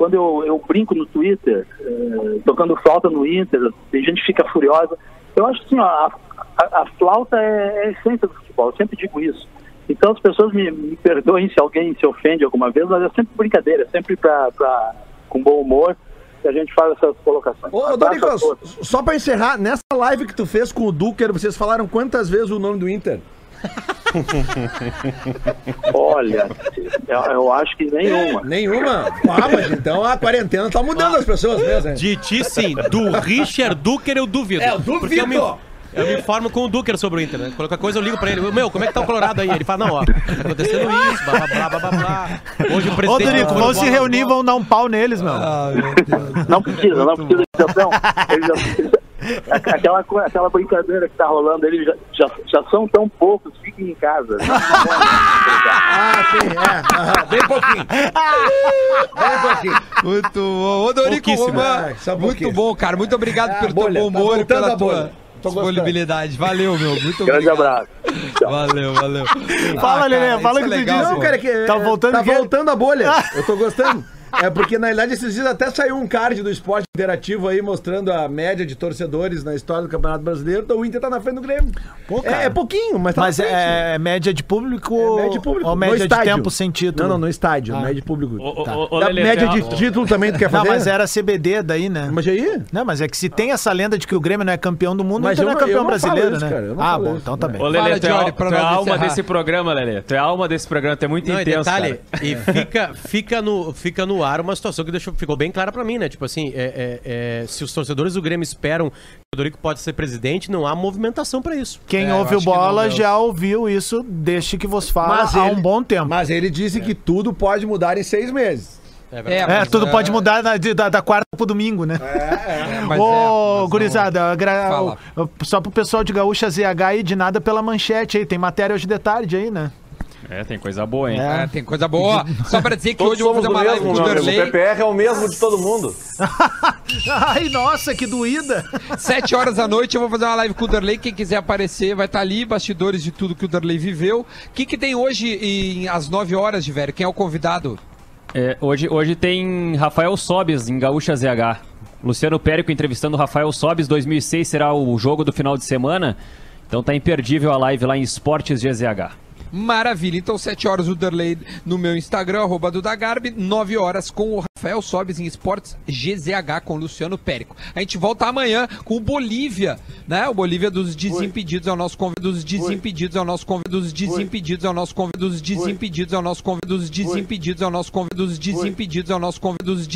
quando eu, eu brinco no Twitter, eh, tocando flauta no Inter, tem gente que fica furiosa. Eu acho assim, ó, a, a- a flauta é, é a essência do futebol, eu sempre digo isso. Então as pessoas me, me perdoem se alguém se ofende alguma vez, mas é sempre brincadeira, é sempre pra, pra, com bom humor que a gente faz essas colocações. Ô, Dorico, só pra encerrar, nessa live que tu fez com o Duker, vocês falaram quantas vezes o nome do Inter? Olha, eu, eu acho que nenhuma. Nenhuma? Ah, mas então a quarentena tá mudando as pessoas mesmo, hein? De ti, sim. Do Richard Duker, eu duvido. É, eu duvido. Porque eu me, eu me informo com o Duker sobre o Inter, né? Qualquer coisa eu ligo pra ele. Meu, como é que tá o Colorado aí? Ele fala, não, ó, tá acontecendo isso, blá, blá, blá, blá, blá, blá. Hoje o Ô, presidente... Dorico, vão se reunir, vão dar um pau neles, meu. Não precisa, não precisa de exceção. Eles já- aquela, aquela brincadeira que tá rolando, eles já, já, já são tão poucos, fiquem em casa. Ah, sim, é. aham, bem pouquinho. Bem pouquinho. Muito bom. Ô, Dorico. Roman, É, muito bom, cara. Muito obrigado Ah, pelo bolha, teu bom tá humor e voltando pela tua. Disponibilidade. Valeu, meu. Muito Grande obrigado. abraço. Valeu, valeu. Fala, Ah, Lelê, cara, fala que é tu disse. Não, cara, que Tá voltando Tá voltando a bolha. Eu tô gostando. É porque, na verdade, esses dias até saiu um card do esporte interativo aí mostrando a média de torcedores na história do Campeonato Brasileiro. Então o Inter tá na frente do Grêmio. Pô, é, é pouquinho, mas tá Mas na frente. é média de público, É média de público. ou no média de estádio. tempo sem título? Não, não, no estádio. Ah. Média de público. Ô, Tá. ô, Da Lelê, média tem de título também tu quer Não, fazer? mas era CBD daí, né? Mas aí? Não, mas é que se tem essa lenda de que o Grêmio não é campeão do mundo, Mas então não é não- campeão eu não falo brasileiro, isso, né? cara, eu não ah, bom, isso, então tá né? bem. Ô, Lelê, Fala, tu é, Johnny, tu é a alma desse programa, Lelê. Tu é a alma desse programa, tu é muito Não, intenso, detalhe, e fica, fica, no, fica no ar uma situação que deixou, ficou bem clara pra mim, né? Tipo assim, é, é- é, se os torcedores do Grêmio esperam que o Dorico pode ser presidente, não há movimentação pra isso. Quem É, ouve o não, bola já ouviu isso desde que vos fala Mas há ele- um bom tempo. Mas ele disse que tudo pode mudar em seis meses. É, É, tudo é, pode mudar na- de- da, da quarta pro domingo, né? é, mas Ô, é, mas gurizada, gra- só pro pessoal de Gaúcha ZH aí, de nada pela manchete aí. Tem matéria hoje de tarde aí, né? É, tem coisa boa, hein? É, tem coisa boa. Só pra dizer que Todos hoje eu vou somos fazer do uma live mesmo, com o. O. PPR é o mesmo de todo mundo. Ai, nossa, que doída. Sete horas da noite eu vou fazer uma live com o Derlei. Quem quiser aparecer vai estar ali, bastidores de tudo que o Derlei viveu. O que, que tem hoje em, às nove horas, de velho? Quem é o convidado? É, hoje, hoje tem Rafael Sobes em Gaúcha ZH. Luciano Périco entrevistando Rafael Sobes. 2006 será o jogo do final de semana. Então tá imperdível a live lá em Esportes GZH. Maravilha. Então, 7 horas o Derlei no meu Instagram, arroba Dudagarbi, 9 horas com o Rafael Sobes em Esportes GZH com o Luciano Périco. A gente volta amanhã com o Bolívia, né? O Bolívia dos Desimpedidos é o nosso convidado, dos Desimpedidos é o nosso convidado, dos Desimpedidos é o nosso convidado, dos Desimpedidos é o nosso convidado, dos Desimpedidos é o nosso convidado, dos Desimpedidos é o nosso convidado, dos